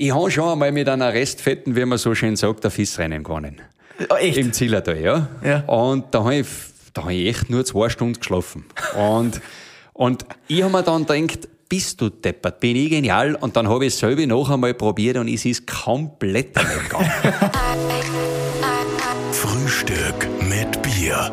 Ich habe schon einmal mit einer Restfetten, wie man so schön sagt, ein Fissrennen gewonnen. Oh, echt? Im Zillertal, ja. Ja. Und da habe ich, da hab ich echt nur zwei Stunden geschlafen. Und, und ich habe mir dann gedacht, bist du deppert, bin ich genial. Und dann habe ich es selber noch einmal probiert und es ist komplett daneben gegangen. Frühstück mit Bier.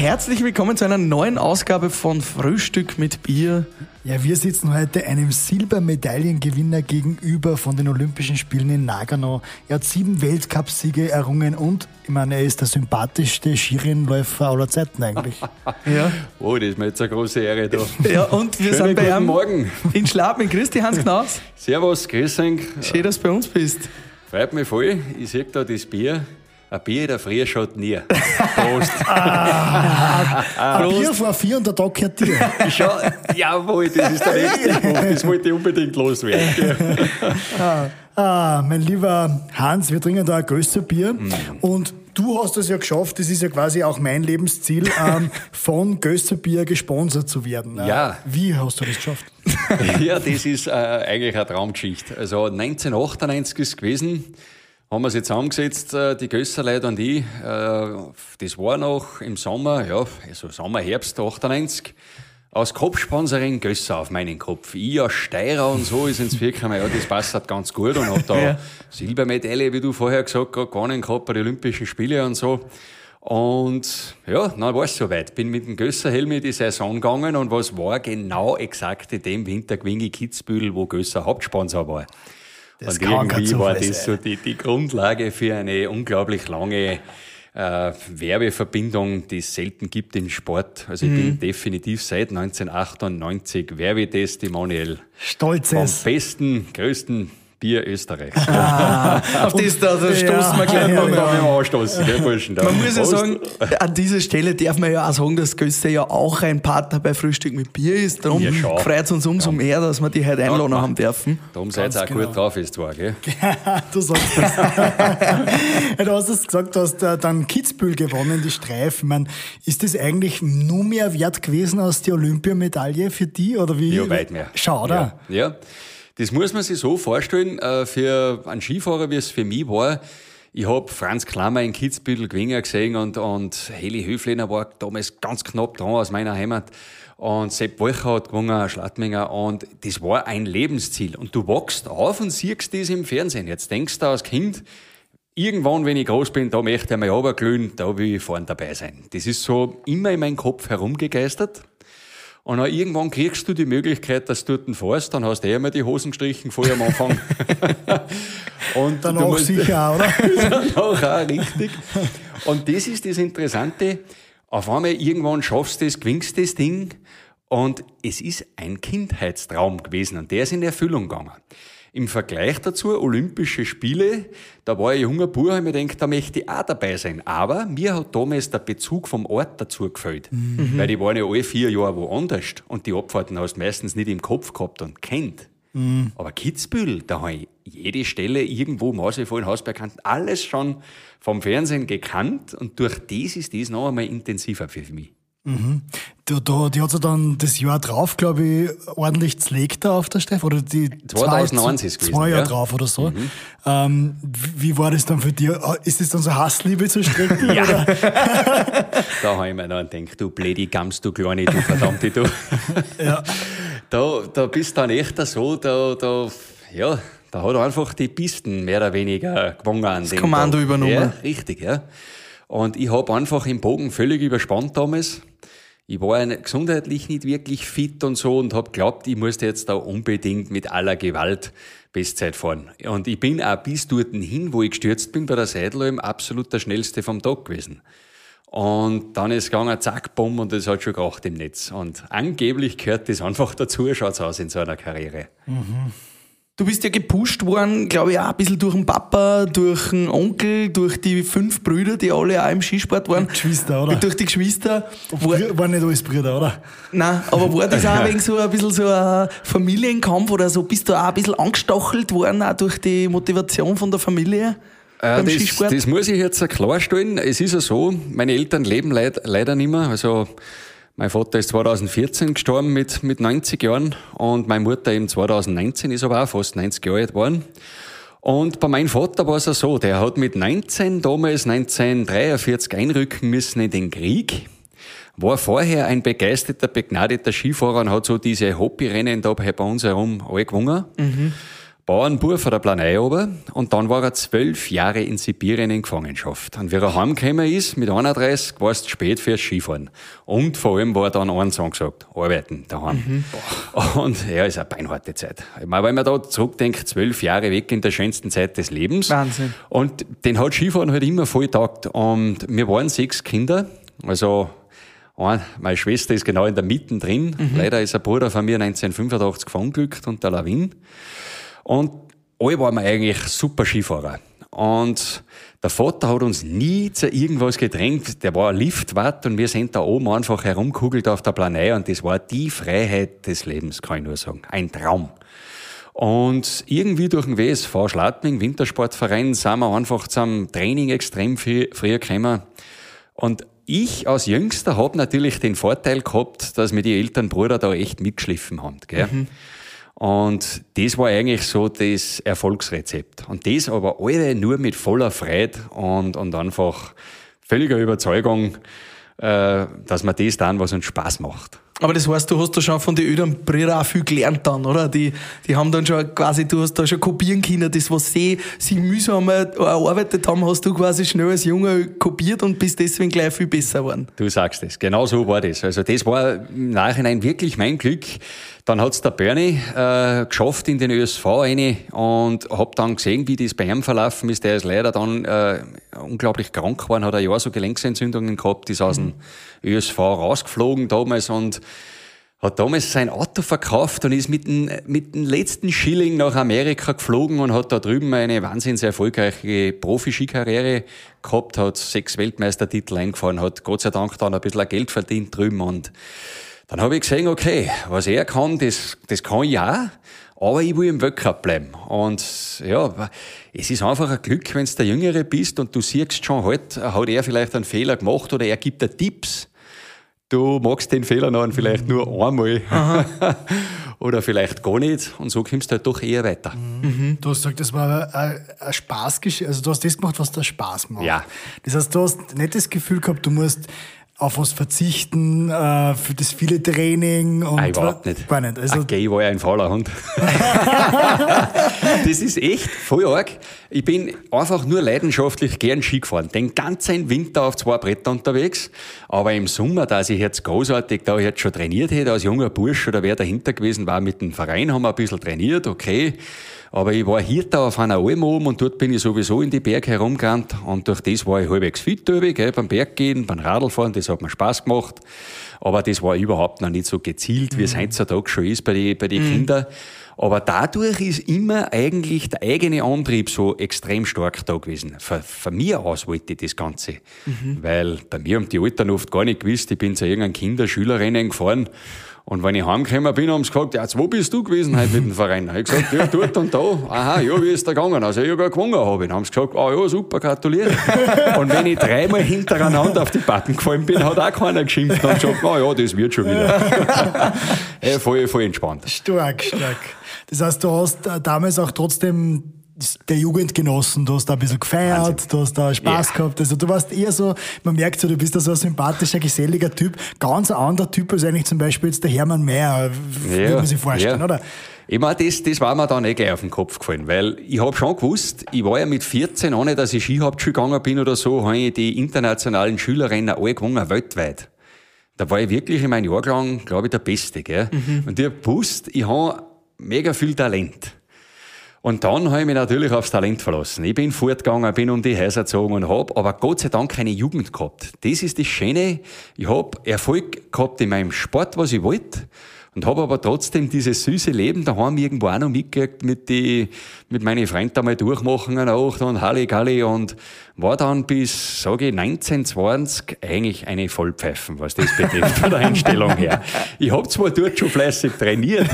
Herzlich willkommen zu einer neuen Ausgabe von Frühstück mit Bier. Ja, wir sitzen heute einem Silbermedaillengewinner gegenüber von den Olympischen Spielen in Nagano. Er hat sieben Weltcupsiege errungen und, ich meine, er ist der sympathischste Skirennläufer aller Zeiten eigentlich. Ja, Oh, das ist mir jetzt eine große Ehre da. ja und wir Schönen sind bei guten ihm Morgen. in Schlaf mit Christi Hans Knaus. Servus, grüß euch. Schön, dass du bei uns bist. Freut mich voll. Ich sehe da das Bier. Ein Bier in der Früh schaut nie. Prost. Ein Bier vor vier und der Tag gehört dir. Schau, jawohl, das ist der nächste Punkt. Das wollte ich unbedingt loswerden. Ah, mein lieber Hans, wir trinken da ein Gösserbier und du hast es ja geschafft, das ist ja quasi auch mein Lebensziel, ähm, von Gösserbier gesponsert zu werden. Ja. Wie hast du das geschafft? Ja, das ist äh, eigentlich eine Traumgeschichte. Also 1998 ist es gewesen, haben wir uns jetzt zusammengesetzt, äh, die Gösserleute und ich. Äh, das war noch im Sommer, ja, also Sommer, Herbst 98. Als Kopfsponsoring Gösser auf meinen Kopf. Ich als Steirer und so ist ins Vierkammer, ja, das passt halt ganz gut und hab da Ja. Silbermedaille, wie du vorher gesagt hast, gewonnen gehabt bei den Olympischen Spielen und so. Und ja, dann war es soweit. Bin mit dem Gösserhelm in die Saison gegangen und was war genau exakt in dem Winter gewinne Kitzbühel, wo Gösser Hauptsponsor war. Das und irgendwie war das so die, die Grundlage für eine unglaublich lange äh, Werbeverbindung, die es selten gibt im Sport. Also ich Mhm. bin definitiv seit 1998 Werbetestimonial vom Stolzes. besten, größten Bier Österreichs. Auf das da, da stoßen wir gleich ja, werden wir anstoßen, gell, Burschen? Da. Man muss ja sagen, an dieser Stelle darf man ja auch sagen, dass Gösse ja auch ein Partner bei Frühstück mit Bier ist. Darum Ja, freut es uns umso mehr, dass wir die heute einladen Ja, haben dürfen. Darum seid ihr auch genau. gut drauf, ist zwar, gell? du sagst das. ja, du hast es gesagt, du hast äh, dann Kitzbühel gewonnen, die Streifen. Mein, ist das eigentlich nur mehr wert gewesen als die Olympiamedaille für die? Oder wie? Ja, weit mehr. Schau, oder? Ja, ja. Das muss man sich so vorstellen, äh, für einen Skifahrer, wie es für mich war. Ich hab Franz Klammer in Kitzbühel Gewinger gesehen und, und Heli Höfliner war damals ganz knapp dran aus meiner Heimat. Und Sepp Wolcher hat gewonnen, Schlattminger. Und das war ein Lebensziel. Und du wachst auf und siehst das im Fernsehen. Jetzt denkst du als Kind, irgendwann, wenn ich groß bin, da möchte ich mal runterglühen, da will ich vorne dabei sein. Das ist so immer in meinem Kopf herumgegeistert. Und dann irgendwann kriegst du die Möglichkeit, dass du dort fährst, dann hast du eh einmal die Hosen gestrichen, vorher am Anfang. und Dann auch sicher, auch, oder? Danach auch, richtig. Und das ist das Interessante. Auf einmal irgendwann schaffst du das, gewinnst das Ding und es ist ein Kindheitstraum gewesen und der ist in Erfüllung gegangen. Im Vergleich dazu, Olympische Spiele, da war ich junger Bub, und mir gedacht, da möchte ich auch dabei sein. Aber mir hat damals der Bezug vom Ort dazu gefällt. Weil die waren ja alle vier Jahre woanders und die Abfahrten hast du meistens nicht im Kopf gehabt und kennt. Aber Kitzbühel, da habe ich jede Stelle irgendwo, Mausefallen, Hausbergkanten, alles schon vom Fernsehen gekannt und durch das ist das noch einmal intensiver für mich. Da, da, die hat sie dann das Jahr drauf, glaube ich, ordentlich zlegt da auf der Steff. Oder die 2001 zwei, ist gewesen, zwei Jahre ja. drauf oder so. Ähm, wie war das dann für dich? Ist das dann so Hassliebe zu strecken? ja. Da habe ich mir dann gedacht, du blöde Gams, du Kleine, du verdammte, du. Ja. Da, da bist du dann echt so, da, da, ja, da hat er einfach die Pisten mehr oder weniger gewonnen an das Kommando übernommen. Ja, richtig, ja. Und ich habe einfach im Bogen völlig überspannt damals. Ich war gesundheitlich nicht wirklich fit und so und habe geglaubt, ich muss jetzt da unbedingt mit aller Gewalt Bestzeit fahren. Und ich bin auch bis dorthin hin, wo ich gestürzt bin, bei der Seidel absolut der schnellste vom Tag gewesen. Und dann ist gegangen, zack, bumm, und das hat schon geraucht im Netz. Und angeblich gehört das einfach dazu, schaut's aus in so einer Karriere. Du bist ja gepusht worden, glaube ich, auch ein bisschen durch den Papa, durch den Onkel, durch die fünf Brüder, die alle auch im Skisport waren. Geschwister, oder? Durch die Geschwister. War, Waren nicht alles Brüder, oder? nein, aber war das auch wegen so ein bisschen so ein Familienkampf oder so? Bist du auch ein bisschen angestachelt worden, auch durch die Motivation von der Familie Äh, beim das, Skisport? das muss ich jetzt klarstellen. Es ist ja so, meine Eltern leben leid, leider nicht mehr. Also Mein Vater ist 2014 gestorben mit, mit 90 Jahren und meine Mutter eben 2019 ist aber auch fast 90 Jahre alt geworden. Und bei meinem Vater war es ja so, der hat mit 19, damals 1943 einrücken müssen in den Krieg. War vorher ein begeisterter, begnadeter Skifahrer und hat so diese Hobbyrennen da bei uns herum alle gewonnen. Mhm. Bauernbub von der Planei ober und dann war er zwölf Jahre in Sibirien in Gefangenschaft. Und wie er heimgekommen ist, mit 31, war es zu spät fürs Skifahren. Und vor allem war dann eins angesagt, arbeiten daheim. Mhm. Und ja, ist eine beinharte Zeit. Ich meine, wenn man da zurückdenkt, zwölf Jahre weg in der schönsten Zeit des Lebens. Wahnsinn. Und den hat Skifahren halt immer voll taugt. Und wir waren sechs Kinder, also meine Schwester ist genau in der Mitte drin. Mhm. Leider ist ein Bruder von mir 1985 verunglückt unter Lawin. Und alle waren wir eigentlich super Skifahrer. Und der Vater hat uns nie zu irgendwas gedrängt. Der war Liftwart und wir sind da oben einfach herumkugelt auf der Planei und das war die Freiheit des Lebens, kann ich nur sagen. Ein Traum. Und irgendwie durch den WSV Schladming, Wintersportverein, sind wir einfach zum Training extrem früh, früher gekommen. Und ich als Jüngster habe natürlich den Vorteil gehabt, dass mir die Elternbrüder da echt mitgeschliffen haben. Gell? Mhm. Und das war eigentlich so das Erfolgsrezept. Und das aber alle nur mit voller Freude und, und einfach völliger Überzeugung, äh, dass man das dann, was uns Spaß macht. Aber das heißt, du hast da schon von den Eltern Brüder auch viel gelernt dann, oder? Die, die haben dann schon quasi, du hast da schon kopieren können. Das, was sie, sie mühsam erarbeitet haben, hast du quasi schnell als Junge kopiert und bist deswegen gleich viel besser geworden. Du sagst es. Genau so war das. Also das war im Nachhinein wirklich mein Glück. Dann hat's der Bernie äh, geschafft in den ÖSV rein und hab dann gesehen, wie das bei ihm verlaufen ist. Der ist leider dann äh, unglaublich krank geworden, hat ein Jahr so Gelenksentzündungen gehabt, ist aus dem ÖSV rausgeflogen damals und hat damals sein Auto verkauft und ist mit dem, mit dem letzten Schilling nach Amerika geflogen und hat da drüben eine wahnsinnig erfolgreiche Profi-Skikarriere gehabt, hat sechs Weltmeistertitel eingefahren, hat Gott sei Dank dann ein bisschen Geld verdient drüben und dann habe ich gesehen, okay, was er kann, das, das kann ich auch, aber ich will im Weltcup bleiben. Und ja, es ist einfach ein Glück, wenn du der Jüngere bist und du siehst schon halt, hat er vielleicht einen Fehler gemacht oder er gibt dir Tipps. Du magst den Fehler noch vielleicht nur einmal. oder vielleicht gar nicht. Und so kommst du halt doch eher weiter. Mhm. Du hast gesagt, das war ein, ein Spaßgeschichte. Also du hast das gemacht, was dir Spaß macht. Ja. Das heißt, du hast nicht das Gefühl gehabt, du musst auf was verzichten, äh, für das viele Training und. Ah, überhaupt nicht. Gar nicht. Also, okay, ich war ja ein fauler Hund. das ist echt voll arg. Ich bin einfach nur leidenschaftlich gern Ski gefahren. Den ganzen Winter auf zwei Bretter unterwegs. Aber im Sommer, da ich jetzt großartig da jetzt schon trainiert hätte, als junger Bursch oder wer dahinter gewesen war mit dem Verein, haben wir ein bisschen trainiert, okay. Aber ich war hier da auf einer Alm oben und dort bin ich sowieso in die Berge herumgerannt und durch das war ich halbwegs fit, gell, beim Berggehen, beim Radlfahren, das hat mir Spaß gemacht. Aber das war überhaupt noch nicht so gezielt, wie es mhm. heutzutage schon ist bei den bei die mhm. Kindern. Aber dadurch ist immer eigentlich der eigene Antrieb so extrem stark da gewesen. Von, von mir aus wollte ich das Ganze. Mhm. Weil bei mir haben die Eltern oft gar nicht gewusst, ich bin zu irgendeinem Kinderschülerrennen gefahren und wenn ich heimgekommen bin, haben sie gesagt, ja, wo bist du gewesen heute mit dem Verein? Ich gesagt, ja, dort und da. Aha, ja, wie ist der gegangen? Also, ich habe gewonnen habe. Dann haben sie gesagt, ah, ja, super, gratuliere. und wenn ich dreimal hintereinander auf die Pappen gefallen bin, hat auch keiner geschimpft und gesagt, ah, ja, das wird schon wieder. ja, voll, voll entspannt. Stark, stark. Das heißt, du hast damals auch trotzdem der Jugend genossen, du hast da ein bisschen gefeiert, Wahnsinn. du hast da Spaß ja. gehabt. Also du warst eher so, man merkt so, du bist da so ein sympathischer, geselliger Typ, ganz ein anderer Typ als eigentlich zum Beispiel jetzt der Hermann Mayer, ja. würde man sich vorstellen, ja. oder? Ich meine, das, das war mir dann eh gleich auf den Kopf gefallen, weil ich habe schon gewusst, ich war ja mit 14, ohne dass ich Skihauptschule gegangen bin oder so, habe ich die internationalen Schülerrennen alle gewonnen, weltweit. Da war ich wirklich in meinem Jahrgang, glaube ich, der Beste. Gell? Mhm. Und ich habe gewusst, ich habe mega viel Talent. Und dann habe ich mich natürlich aufs Talent verlassen. Ich bin fortgegangen, bin um die Häuser gezogen und habe aber Gott sei Dank keine Jugend gehabt. Das ist das Schöne. Ich habe Erfolg gehabt in meinem Sport, was ich wollte, Und habe aber trotzdem dieses süße Leben daheim irgendwo auch noch mitgekriegt mit die, mit meinen Freunden einmal durchmachen eine Nacht und Halligalli und war dann bis, sage ich, 1920 eigentlich eine Vollpfeifen, was das betrifft, von der Einstellung her. Ich habe zwar dort schon fleißig trainiert,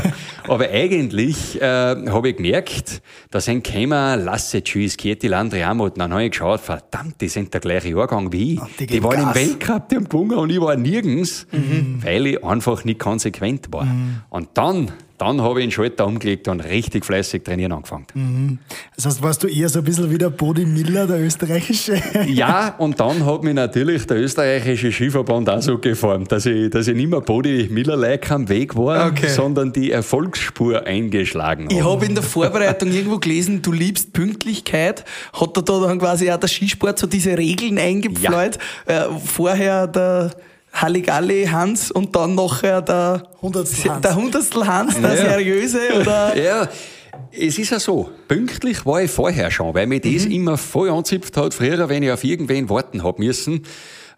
aber eigentlich äh, habe ich gemerkt, da sind Kämer Lasse Tschüss, Kieti Landriamo, dann habe ich geschaut, verdammt, die sind der gleiche Jahrgang wie ich. Ah, die die waren im Gas. Weltcup, die haben gewonnen und ich war nirgends, weil ich einfach nicht konsequent war. Und dann, dann habe ich den Schalter umgelegt und richtig fleißig trainieren angefangen. Das heißt, warst du eher so ein bisschen wie der Bodi Miller, der österreichische? Ja, und dann hat mich natürlich der österreichische Skiverband auch so geformt, dass ich, dass ich nicht mehr Body Miller-like am Weg war, Okay. sondern die Erfolgsspur eingeschlagen Ich habe. habe in der Vorbereitung irgendwo gelesen, du liebst Pünktlichkeit. Hat er da dann quasi auch der Skisport so diese Regeln eingepfleut? Äh, vorher der Halligalli Hans und dann nachher der Hundertstel Hans. Der Hundertstel Hans, der Ja. seriöse oder? Ja, es ist ja so. Pünktlich war ich vorher schon, weil mir das immer voll anzipft hat. Früher, wenn ich auf irgendwen warten hab müssen,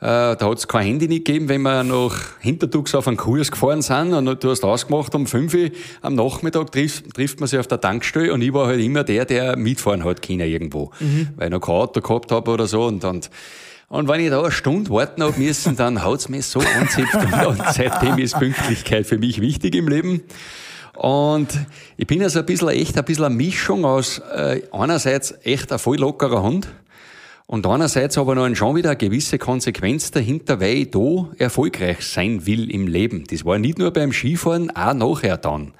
äh, da hat's kein Handy nicht gegeben, wenn wir nach Hintertugs auf einen Kurs gefahren sind und du hast ausgemacht, um 5 Uhr am Nachmittag trifft, trifft man sich auf der Tankstelle und ich war halt immer der, der mitfahren hat können irgendwo, weil ich noch kein Auto gehabt habe oder so und, und und wenn ich da eine Stunde warten hab müssen, dann haut's mich so anzipft und, und seitdem ist Pünktlichkeit für mich wichtig im Leben. Und ich bin also ein bisschen, echt ein bisschen eine Mischung aus äh, einerseits echt ein voll lockerer Hund und andererseits aber noch schon wieder eine gewisse Konsequenz dahinter, weil ich da erfolgreich sein will im Leben. Das war nicht nur beim Skifahren, auch nachher dann.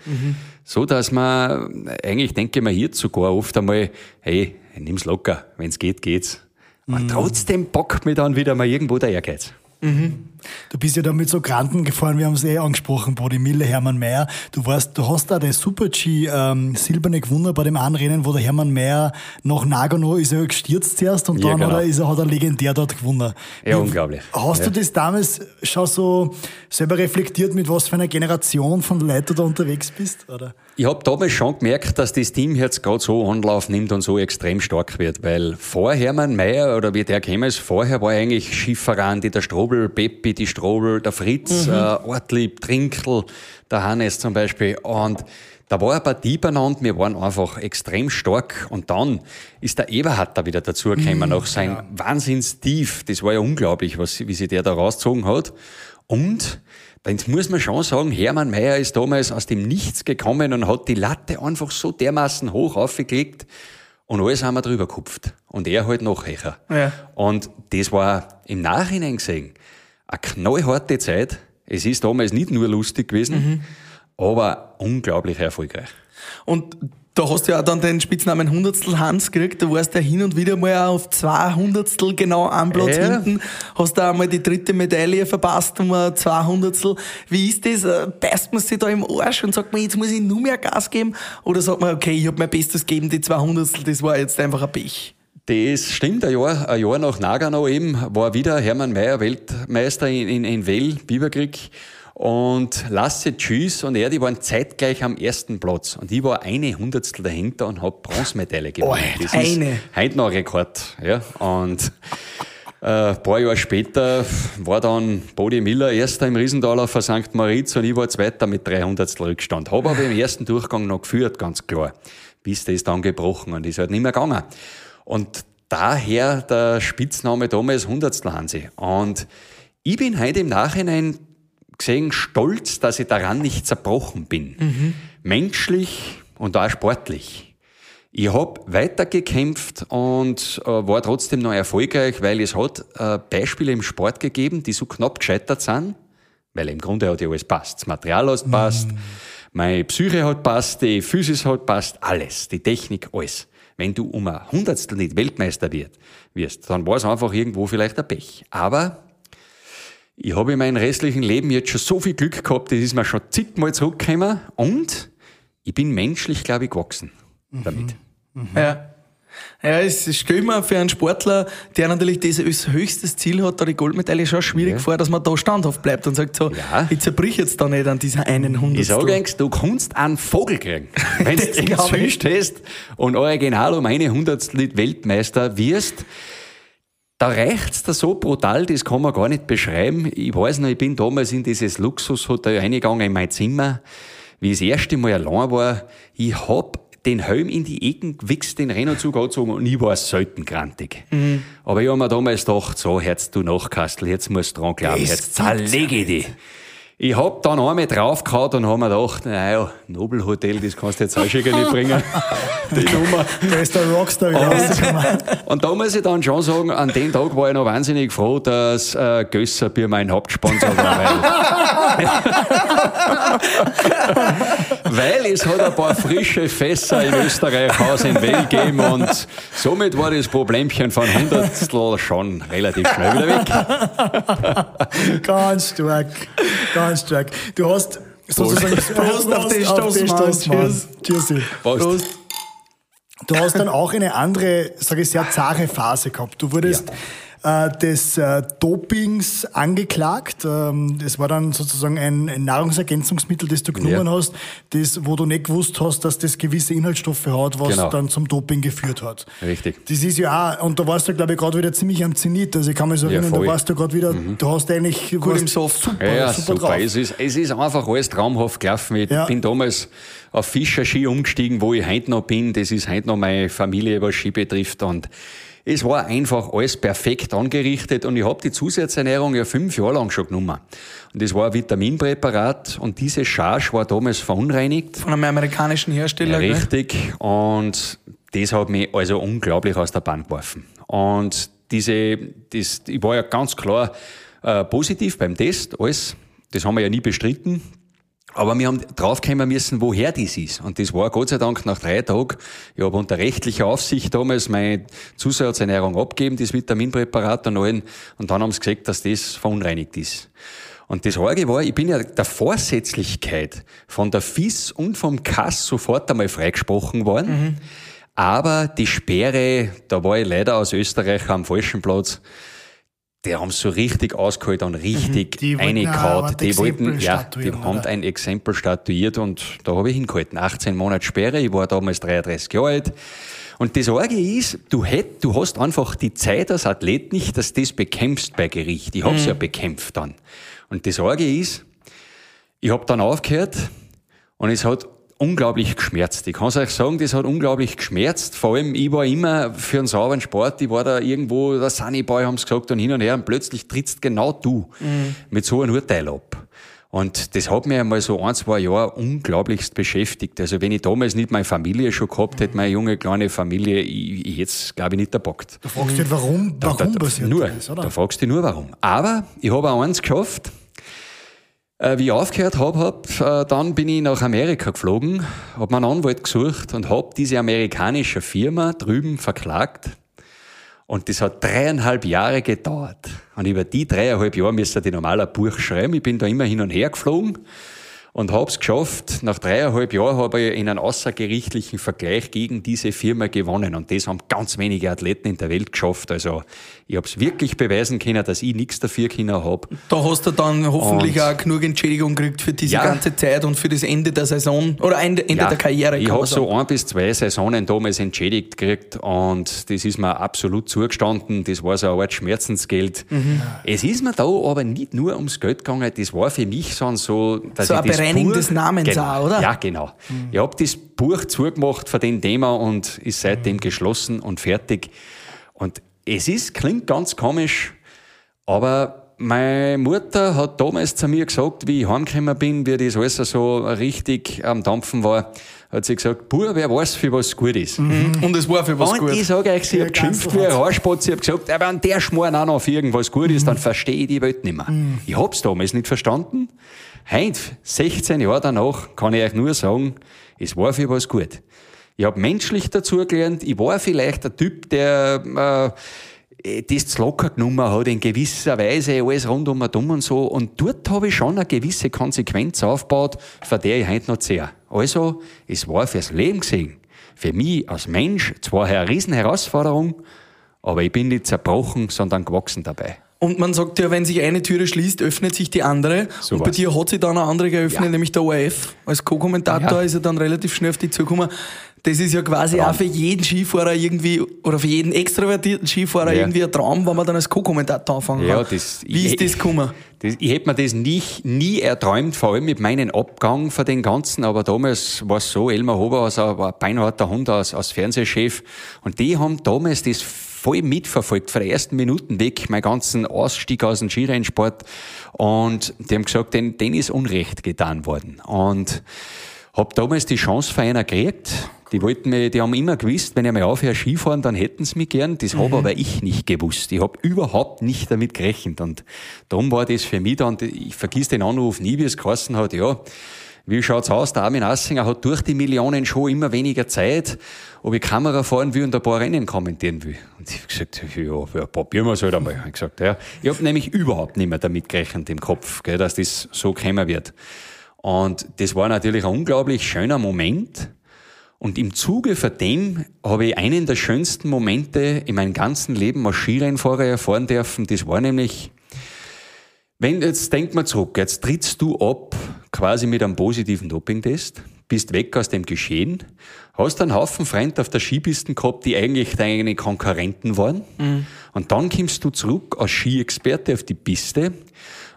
So dass man, eigentlich denke ich mir hier sogar oft einmal, hey, nimm's locker, wenn's geht, geht's. Und trotzdem bockt mich dann wieder mal irgendwo der Ehrgeiz. Du bist ja da mit so Granten gefahren, wir haben es eh angesprochen, Bodi Miller, Hermann Mayer. Du warst, du hast da den Super-G ähm, Silberne gewonnen bei dem Anrennen, wo der Hermann Mayer nach Nagano ist er gestürzt zuerst und Ja, dann genau. hat, er, ist er, hat er legendär dort gewonnen. Ja, unglaublich. Hast du Ja. das damals schon so selber reflektiert, mit was für einer Generation von Leuten du da unterwegs bist? Oder? Ich habe damals schon gemerkt, dass das Team jetzt gerade so Anlauf nimmt und so extrem stark wird, weil vor Hermann Mayer oder wie der gekommen ist, vorher war eigentlich Schifferandi, der Strobel, Peppi, die Strobel, der Fritz, äh, Ortlieb, Trinkel, der Hannes zum Beispiel. Und da war eine Partie beieinander, wir waren einfach extrem stark und dann ist der Eberhard da wieder dazugekommen, nach sein Wahnsinnstief, das war ja unglaublich, was, wie sich der da rausgezogen hat und dann muss man schon sagen, Hermann Mayer ist damals aus dem Nichts gekommen und hat die Latte einfach so dermaßen hoch aufgelegt und alles haben wir drüber gekupft. Und er halt nachher. Ja. Und das war im Nachhinein gesehen eine knallharte Zeit. Es ist damals nicht nur lustig gewesen, aber unglaublich erfolgreich. Und da hast du ja auch dann den Spitznamen Hundertstel Hans gekriegt. Da warst du ja hin und wieder mal auf zwei Hundertstel genau am Platz Ja. hinten. Hast da einmal die dritte Medaille verpasst um ein zwei Hundertstel. Wie ist das? Äh, Beißt man sich da im Arsch und sagt man, jetzt muss ich nur mehr Gas geben? Oder sagt man, okay, ich habe mein Bestes gegeben, die zwei Hundertstel, das war jetzt einfach ein Pech? Das stimmt, ein Jahr, ein Jahr nach Nagano eben war wieder Hermann Mayer Weltmeister in, in, in Well, Biberkrieg. Und Lasse Tschüss und er, die waren zeitgleich am ersten Platz. Und ich war eine Hundertstel dahinter und hab Bronzemedaille gewonnen. Oh, das eine. ist heute noch ein Rekord. Ja. Und äh, ein paar Jahre später war dann Bodi Miller Erster im Riesentaler für St. Moritz und ich war Zweiter mit 300 Rückstand. Habe aber im ersten Durchgang noch geführt, ganz klar. Bis das dann gebrochen und ist halt nicht mehr gegangen. Und daher der Spitzname damals Hundertstel Hansi. Und ich bin heute im Nachhinein gesehen stolz, dass ich daran nicht zerbrochen bin. Menschlich und auch sportlich. Ich hab weitergekämpft und äh, war trotzdem noch erfolgreich, weil es hat äh, Beispiele im Sport gegeben, die so knapp gescheitert sind, weil im Grunde hat ja alles passt. Das Material hat passt, meine Psyche hat passt, die Physis hat passt, alles, die Technik, alles. Wenn du um ein Hundertstel nicht Weltmeister wirst, dann war es einfach irgendwo vielleicht ein Pech. Aber ich habe in meinem restlichen Leben jetzt schon so viel Glück gehabt, das ist mir schon zigmal zurückgekommen und ich bin menschlich, glaube ich, gewachsen damit. Ja. Ja, es stelle mir für einen Sportler, der natürlich das als höchstes Ziel hat, da die Goldmedaille schon schwierig Ja. vor, dass man da standhaft bleibt und sagt so, Ja. ich zerbrich jetzt da nicht an dieser einen Ich Hundertstel. sage eigentlich, du kannst einen Vogel kriegen. Wenn du Das den glaub ich. züchtest und original um eine Hundertstel Weltmeister wirst, Da reicht's da so brutal, das kann man gar nicht beschreiben. Ich weiß noch, ich bin damals in dieses Luxushotel reingegangen in mein Zimmer, wie ich das erste Mal allein war. Ich hab den Helm in die Ecken gewichst, den Rennanzug angezogen und ich war selten grantig. Mhm. Aber ich hab mir damals gedacht, so, Herz, du Nachkastel, jetzt musst du dran glauben, Das jetzt zerlege ich dich. Ich hab dann einmal draufgehauen und hab mir gedacht, naja, Nobelhotel, das kannst du jetzt auch schon nicht bringen. Die Nummer. Da ist der Rockstar wieder rausgekommen. Und da muss ich dann schon sagen, an dem Tag war ich noch wahnsinnig froh, dass äh, Gösser Bier mein Hauptsponsor war. Weil, weil es hat ein paar frische Fässer in Österreich Haus in Well gegeben und somit war das Problemchen von Hundertstel schon relativ schnell wieder weg. Ganz stark. Ganz stark. Du hast sozusagen. Prost auf den Stoß, Mann. Mann. Cheers. Prost. Du hast dann auch eine andere, sage ich, sehr zahre Phase gehabt. Du wurdest äh, des äh, Dopings angeklagt. Ähm, das war dann sozusagen ein, ein Nahrungsergänzungsmittel, das du genommen Ja. hast, das, wo du nicht gewusst hast, dass das gewisse Inhaltsstoffe hat, was Genau. dann zum Doping geführt hat. Richtig. Das ist ja auch, und da warst du, glaube ich, gerade wieder ziemlich am Zenit. Also ich kann mich so Ja, erinnern, da voll. Mhm. warst du gerade wieder, du hast eigentlich du warst im Saft. Super, Ja, ja, super, super. drauf. Es, ist, es ist einfach alles traumhaft gelaufen. Ich Ja. bin damals auf Fischerski umgestiegen, wo ich heute noch bin. Das ist heute noch meine Familie, was Ski betrifft. Und es war einfach alles perfekt angerichtet und ich habe die Zusatzernährung ja fünf Jahre lang schon genommen. Und das war ein Vitaminpräparat und diese Charge war damals verunreinigt. Von einem amerikanischen Hersteller. Ja, gell? richtig. Und das hat mich also unglaublich aus der Bahn geworfen. Und diese, das, ich war ja ganz klar äh, positiv beim Test, alles. Das haben wir ja nie bestritten. Aber wir haben draufkommen müssen, woher das ist. Und das war Gott sei Dank nach drei Tagen. Ich habe unter rechtlicher Aufsicht damals meine Zusatzernährung abgegeben, das Vitaminpräparat und allen. Und dann haben sie gesagt, dass das verunreinigt ist. Und das Arge war, ich bin ja der Vorsätzlichkeit von der FIS und vom KAS sofort einmal freigesprochen worden. Aber die Sperre, da war ich leider aus Österreich am falschen Platz. Die haben so richtig ausgeholt und richtig Mhm. Reingehauen. Die wollten, ja, die haben oder? ein Exempel statuiert und da habe ich hingehalten. 18 Monate Sperre, ich war damals 33 Jahre alt. Und das Arge ist, du, hätt, du hast einfach die Zeit als Athlet nicht, dass du das bekämpfst bei Gericht. Ich hab's ja bekämpft dann. Und das Arge ist, ich hab dann aufgehört und es hat unglaublich geschmerzt. Ich kann's euch sagen, das hat unglaublich geschmerzt. Vor allem, ich war immer für einen sauberen Sport, ich war da irgendwo, der Sunnyboy haben's gesagt und hin und her und plötzlich trittst genau du mit so einem Urteil ab. Und das hat mich einmal so ein, zwei Jahre unglaublichst beschäftigt. Also wenn ich damals nicht meine Familie schon gehabt hätte, meine junge kleine Familie, ich, ich hätte es, glaube ich, nicht erbockt. Du fragst dich, warum, warum da, passiert nur, das, oder? Da fragst du dich nur, warum. Aber ich habe auch eins geschafft. Äh, wie ich aufgehört habe, hab, äh, dann bin ich nach Amerika geflogen, habe mir einen Anwalt gesucht und habe diese amerikanische Firma drüben verklagt. Und das hat dreieinhalb Jahre gedauert. Und über die dreieinhalb Jahre müsste die normaler Buch schreiben. Ich bin da immer hin und her geflogen und habe es geschafft. Nach dreieinhalb Jahren habe ich in einem außergerichtlichen Vergleich gegen diese Firma gewonnen. Und das haben ganz wenige Athleten in der Welt geschafft. Also ich habe es wirklich beweisen können, dass ich nichts dafür können habe. Da hast du dann hoffentlich Und- auch genug Entschädigung gekriegt für diese Ja. ganze Zeit und für das Ende der Saison oder Ende, Ende der Karriere. Ich habe so ein bis zwei Saisonen damals entschädigt gekriegt und das ist mir absolut zugestanden. Das war so eine Art Schmerzensgeld. Mhm. Es ist mir da aber nicht nur ums Geld gegangen, das war für mich so, so dass So ich ein das Bereinigen Buch- des Namens genau, auch, oder? Ja, genau. Ich habe das Buch zugemacht von dem Thema und ist seitdem geschlossen und fertig. Und es ist, klingt ganz komisch, aber meine Mutter hat damals zu mir gesagt, wie ich heimgekommen bin, wie das alles so richtig am Dampfen war, hat sie gesagt, Bub, wer weiß, für was gut ist. Und es war für was und gut. ich sage euch, sie hat geschimpft wie ein so Haarspatz. Sie hat gesagt, aber wenn der Schmarrn auch noch für irgendwas gut ist, dann verstehe ich die Welt nicht mehr. Ich hab's damals nicht verstanden. Heute, 16 Jahre danach, kann ich euch nur sagen, es war für was gut. Ich habe menschlich dazugelernt. Ich war vielleicht der Typ, der äh, das zu locker genommen hat, in gewisser Weise alles rund um und um und so. Und dort habe ich schon eine gewisse Konsequenz aufgebaut, von der ich heute noch zehre. Also, es war fürs Leben gesehen. Für mich als Mensch zwar eine riesen Herausforderung, aber ich bin nicht zerbrochen, sondern gewachsen dabei. Und man sagt ja, wenn sich eine Türe schließt, öffnet sich die andere. So und bei dir hat sich dann eine andere geöffnet, Ja. nämlich der ORF. Als Co-Kommentator Ja. ist er dann relativ schnell auf die zugekommen. Das ist ja quasi Traum. auch für jeden Skifahrer irgendwie, oder für jeden extrovertierten Skifahrer Ja. irgendwie ein Traum, wenn man dann als Co-Kommentator anfangen Ja, kann. das- Wie ist das gekommen? Das, ich hätte mir das nie, nie erträumt, vor allem mit meinem Abgang von den Ganzen. Aber damals war es so, Elmar Hober also war ein beinharter Hund als, als Fernsehchef. Und die haben damals das voll mitverfolgt, von den ersten Minuten weg, meinen ganzen Ausstieg aus dem Skirennsport. Und die haben gesagt, denen, denen ist Unrecht getan worden. Und hab damals die Chance für einer gekriegt. Die wollten mir, die haben immer gewusst, wenn ich mal aufhöre Skifahren, dann hätten sie mich gern. Das hab aber ich nicht gewusst. Ich hab überhaupt nicht damit gerechnet. Und darum war das für mich dann, ich vergiss den Anruf nie, wie es geheißen hat, ja, wie schaut's aus? Der Armin Assinger hat durch die Millionen schon immer weniger Zeit, ob ich Kamera fahren will und ein paar Rennen kommentieren will. Und ich hab gesagt, ja, ja probieren wir es halt einmal. Ich hab gesagt, ja. Ich hab nämlich überhaupt nicht mehr damit gerechnet im Kopf, gell, dass das so kommen wird. Und das war natürlich ein unglaublich schöner Moment. Und im Zuge von dem habe ich einen der schönsten Momente in meinem ganzen Leben als Skirennfahrer erfahren dürfen. Das war nämlich, wenn, jetzt denk mal zurück, jetzt trittst du ab, quasi mit einem positiven Dopingtest, bist weg aus dem Geschehen, hast einen Haufen Freunde auf der Skipisten gehabt, die eigentlich deine Konkurrenten waren. Und dann kommst du zurück als Skiexperte auf die Piste.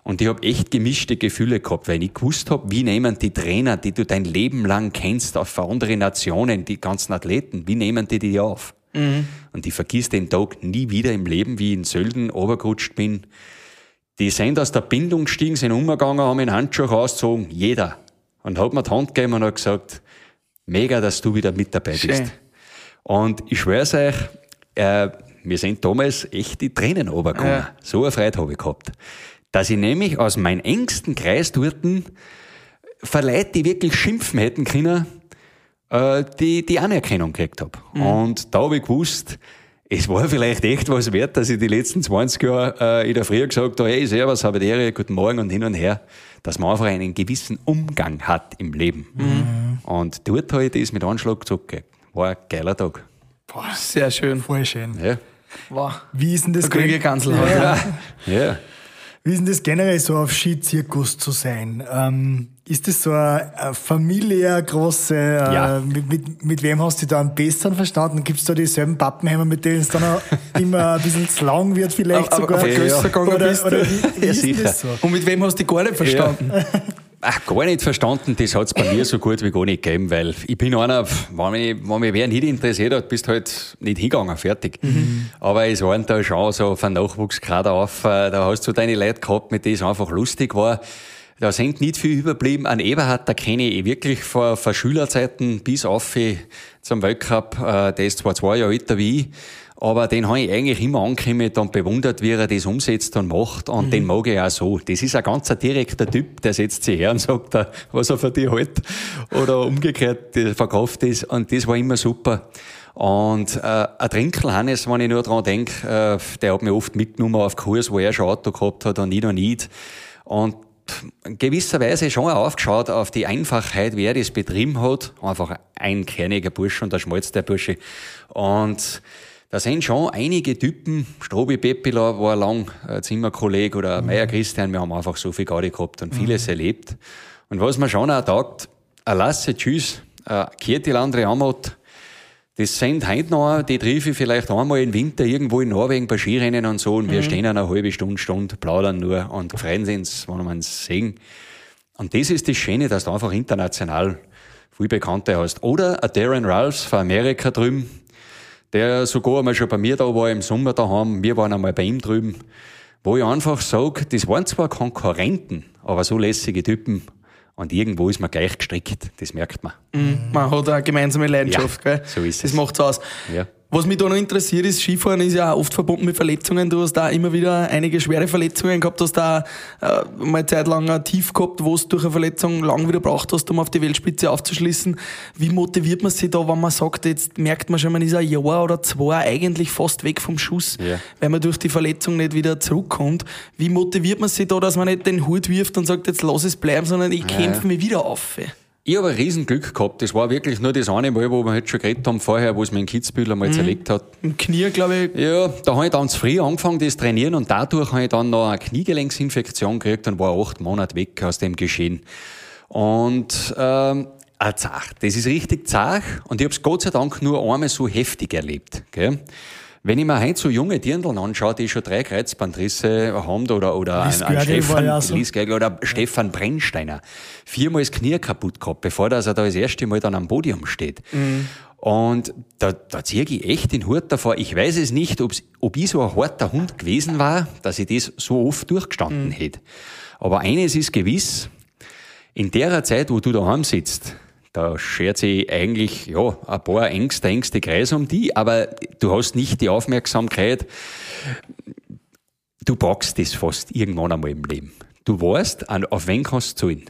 Und ich habe echt gemischte Gefühle gehabt, weil ich gewusst habe, wie nehmen die Trainer, die du dein Leben lang kennst, auf andere Nationen, die ganzen Athleten, wie nehmen die die auf? Und ich vergiss den Tag nie wieder im Leben, wie ich in Sölden runtergerutscht bin. Die sind aus der Bindung gestiegen, sind umgegangen, haben den Handschuh rausgezogen, jeder. Und hat mir die Hand gegeben und hat gesagt, mega, dass du wieder mit dabei bist. Schön. Und ich schwör's euch, äh, mir sind damals echt die Tränen runtergekommen. Ja. So eine Freude habe ich gehabt. Dass ich nämlich aus meinem engsten Kreis dorten verleiht, die wirklich schimpfen hätten können, äh, die, die Anerkennung gekriegt habe. Und da habe ich gewusst, es war vielleicht echt was wert, dass ich die letzten 20 Jahre äh, in der Früh gesagt habe, hey, servus, habe die Ehre, guten Morgen und hin und her, dass man einfach einen gewissen Umgang hat im Leben. Und dort habe ich das mit Anschlag zurückgekriegt. War ein geiler Tag. Sehr schön. Voll schön. Ja. Wow. Wie ist denn das, Der Kriege Kanzler. Ja. Ja. Wie ist denn das generell so auf Skizirkus zu sein? Ähm, ist das so eine, eine Familie, eine große, äh, Ja. mit, mit, mit wem hast du da am besten verstanden? Gibt es da dieselben Pappenheimer, mit denen es dann auch immer ein bisschen zu lang wird vielleicht Aber- sogar? Ja. gegangen oder, oder wie, wie Ja, ist sicher. das so? Und mit wem hast du gar nicht verstanden? Ach, gar nicht verstanden, das hat's bei mir so gut wie gar nicht gegeben, weil ich bin einer, wenn mich, wenn mich wer nicht interessiert hat, bist halt nicht hingegangen, fertig. Aber es waren da schon so von Nachwuchskader auf, äh, da hast du deine Leute gehabt, mit denen es einfach lustig war. Da sind nicht viel überblieben. An Eberhard, da kenne ich wirklich vor, vor Schülerzeiten bis auf zum Weltcup, äh, der ist zwar zwei Jahre älter wie ich, aber den habe ich eigentlich immer angekommen und bewundert, wie er das umsetzt und macht. Und den mag ich auch so. Das ist ein ganz ein direkter Typ, der setzt sich her und sagt, äh, was er für dich hält. Oder umgekehrt, der verkauft das. Und das war immer super. Und äh, ein Trinkel Hannes, wenn ich nur dran denke, äh, der hat mich oft mitgenommen auf Kurs, wo er schon Auto gehabt hat und ich noch nicht. Und in gewisser Weise schon aufgeschaut auf die Einfachheit, wie er das betrieben hat. Einfach ein kerniger Bursche und der Schmalz der Bursche. Und da sind schon einige Typen, Strobi Peppila war lang ein Zimmerkollege oder Meier Christian, wir haben einfach so viel Gaudi gehabt und vieles erlebt. Und was mir schon auch taugt, Lasse Tschüss, ein Kjetil André Amott, das sind heute noch, die treffe ich vielleicht einmal im Winter irgendwo in Norwegen bei Skirennen und so und wir stehen eine halbe Stunde, Stunde, plaudern nur und freuen uns, wenn wir uns sehen. Und das ist das Schöne, dass du einfach international viel Bekannte hast. Oder ein Darren Ralphs von Amerika drüben, der sogar einmal schon bei mir da war im Sommer daheim, wir waren einmal bei ihm drüben, wo ich einfach sage, das waren zwar Konkurrenten, aber so lässige Typen und irgendwo ist man gleich gestrickt, das merkt man. Man hat eine gemeinsame Leidenschaft, Ja, gell? so ist das es. macht's aus. Ja. Was mich da noch interessiert ist, Skifahren ist ja oft verbunden mit Verletzungen. Du hast da immer wieder einige schwere Verletzungen gehabt, hast da äh, mal eine Zeit lang ein Tief gehabt, wo du durch eine Verletzung lang wieder braucht hast, um auf die Weltspitze aufzuschließen. Wie motiviert man sich da, wenn man sagt, jetzt merkt man schon, man ist ein Jahr oder zwei eigentlich fast weg vom Schuss, Ja. weil man durch die Verletzung nicht wieder zurückkommt. Wie motiviert man sich da, dass man nicht den Hut wirft und sagt, jetzt lass es bleiben, sondern ich kämpfe mich wieder auf? Ich habe ein Riesenglück gehabt. Das war wirklich nur das eine Mal, wo wir halt schon geredet haben vorher, wo es mir in Kitzbühel einmal zerlegt hat. Im Knie, glaube ich, Ja, da habe ich dann zu früh angefangen, das Trainieren und dadurch habe ich dann noch eine Kniegelenksinfektion gekriegt und war acht Monate weg aus dem Geschehen. Und ähm, ein zart. Das ist richtig zart und ich habe es Gott sei Dank nur einmal so heftig erlebt. Gell? Wenn ich mir heute so junge Dirndln anschaue, die schon drei Kreuzbandrisse haben, oder, oder Lies ein, ein Görgel war Stefan, ja so. Oder Stefan Brennsteiner, viermal das Knie kaputt gehabt, bevor dass er da das erste Mal dann am Podium steht. Und da, da ziehe ich echt den Hut davor. Ich weiß es nicht, ob's, ob ich so ein harter Hund gewesen war, dass ich das so oft durchgestanden hätte. Aber eines ist gewiss, in der Zeit, wo du daheim sitzt, da schert sich eigentlich, ja, ein paar engste, engste Kreise um die, aber du hast nicht die Aufmerksamkeit. Du packst das fast irgendwann einmal im Leben. Du weißt, an- auf wen kannst du zahlen.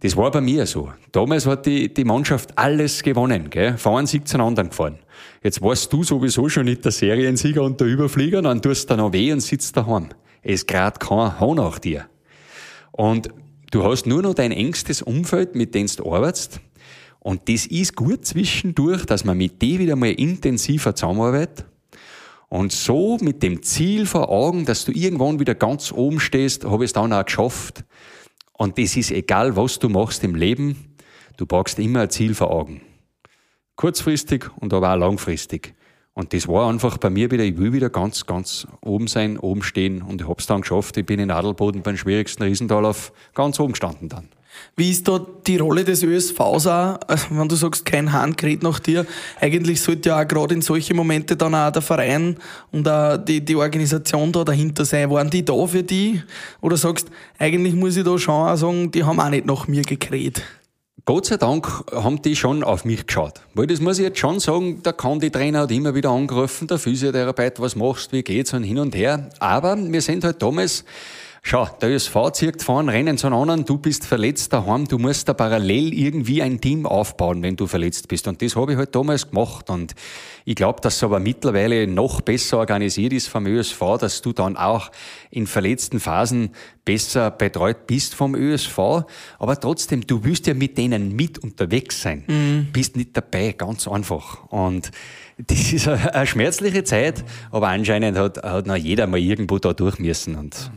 Das war bei mir so. Damals hat die, die Mannschaft alles gewonnen, gell? Einem Sieg zum anderen gefahren. Jetzt warst du sowieso schon nicht der Seriensieger und der Überflieger, dann tust du noch weh und sitzt daheim. Es grad kein Hahn nach dir. Und du hast nur noch dein engstes Umfeld, mit dem du arbeitest. Und das ist gut zwischendurch, dass man mit dir wieder mal intensiver zusammenarbeitet. Und so mit dem Ziel vor Augen, dass du irgendwann wieder ganz oben stehst, habe ich es dann auch geschafft. Und das ist egal, was du machst im Leben, du brauchst immer ein Ziel vor Augen. Kurzfristig und aber auch langfristig. Und das war einfach bei mir wieder, ich will wieder ganz, ganz oben sein, oben stehen. Und ich hab's dann geschafft. Ich bin in Adelboden beim schwierigsten Riesentalauf ganz oben gestanden dann. Wie ist da die Rolle des ÖSVs auch, Also, wenn du sagst, kein Hahn kräht nach dir? Eigentlich sollte ja auch gerade in solche Momente dann auch der Verein und auch die, die Organisation da dahinter sein. Waren die da für die? Oder sagst, eigentlich muss ich da schon auch sagen, die haben auch nicht nach mir gekräht? Gott sei Dank haben die schon auf mich geschaut. Weil das muss ich jetzt schon sagen, der kann die Trainer hat immer wieder angerufen, der Physiotherapeut, was machst, wie geht's und hin und her. Aber wir sind halt damals, schau, der ÖSV zieht fahren, rennen zu anderen, du bist verletzt daheim, du musst da parallel irgendwie ein Team aufbauen, wenn du verletzt bist. Und das habe ich halt damals gemacht. Und ich glaube, dass es aber mittlerweile noch besser organisiert ist vom ÖSV, dass du dann auch in verletzten Phasen besser betreut bist vom ÖSV. Aber trotzdem, du willst ja mit denen mit unterwegs sein. Bist nicht dabei, ganz einfach. Und das ist eine, schmerzliche Zeit, aber anscheinend hat, hat noch jeder mal irgendwo da durch müssen. Und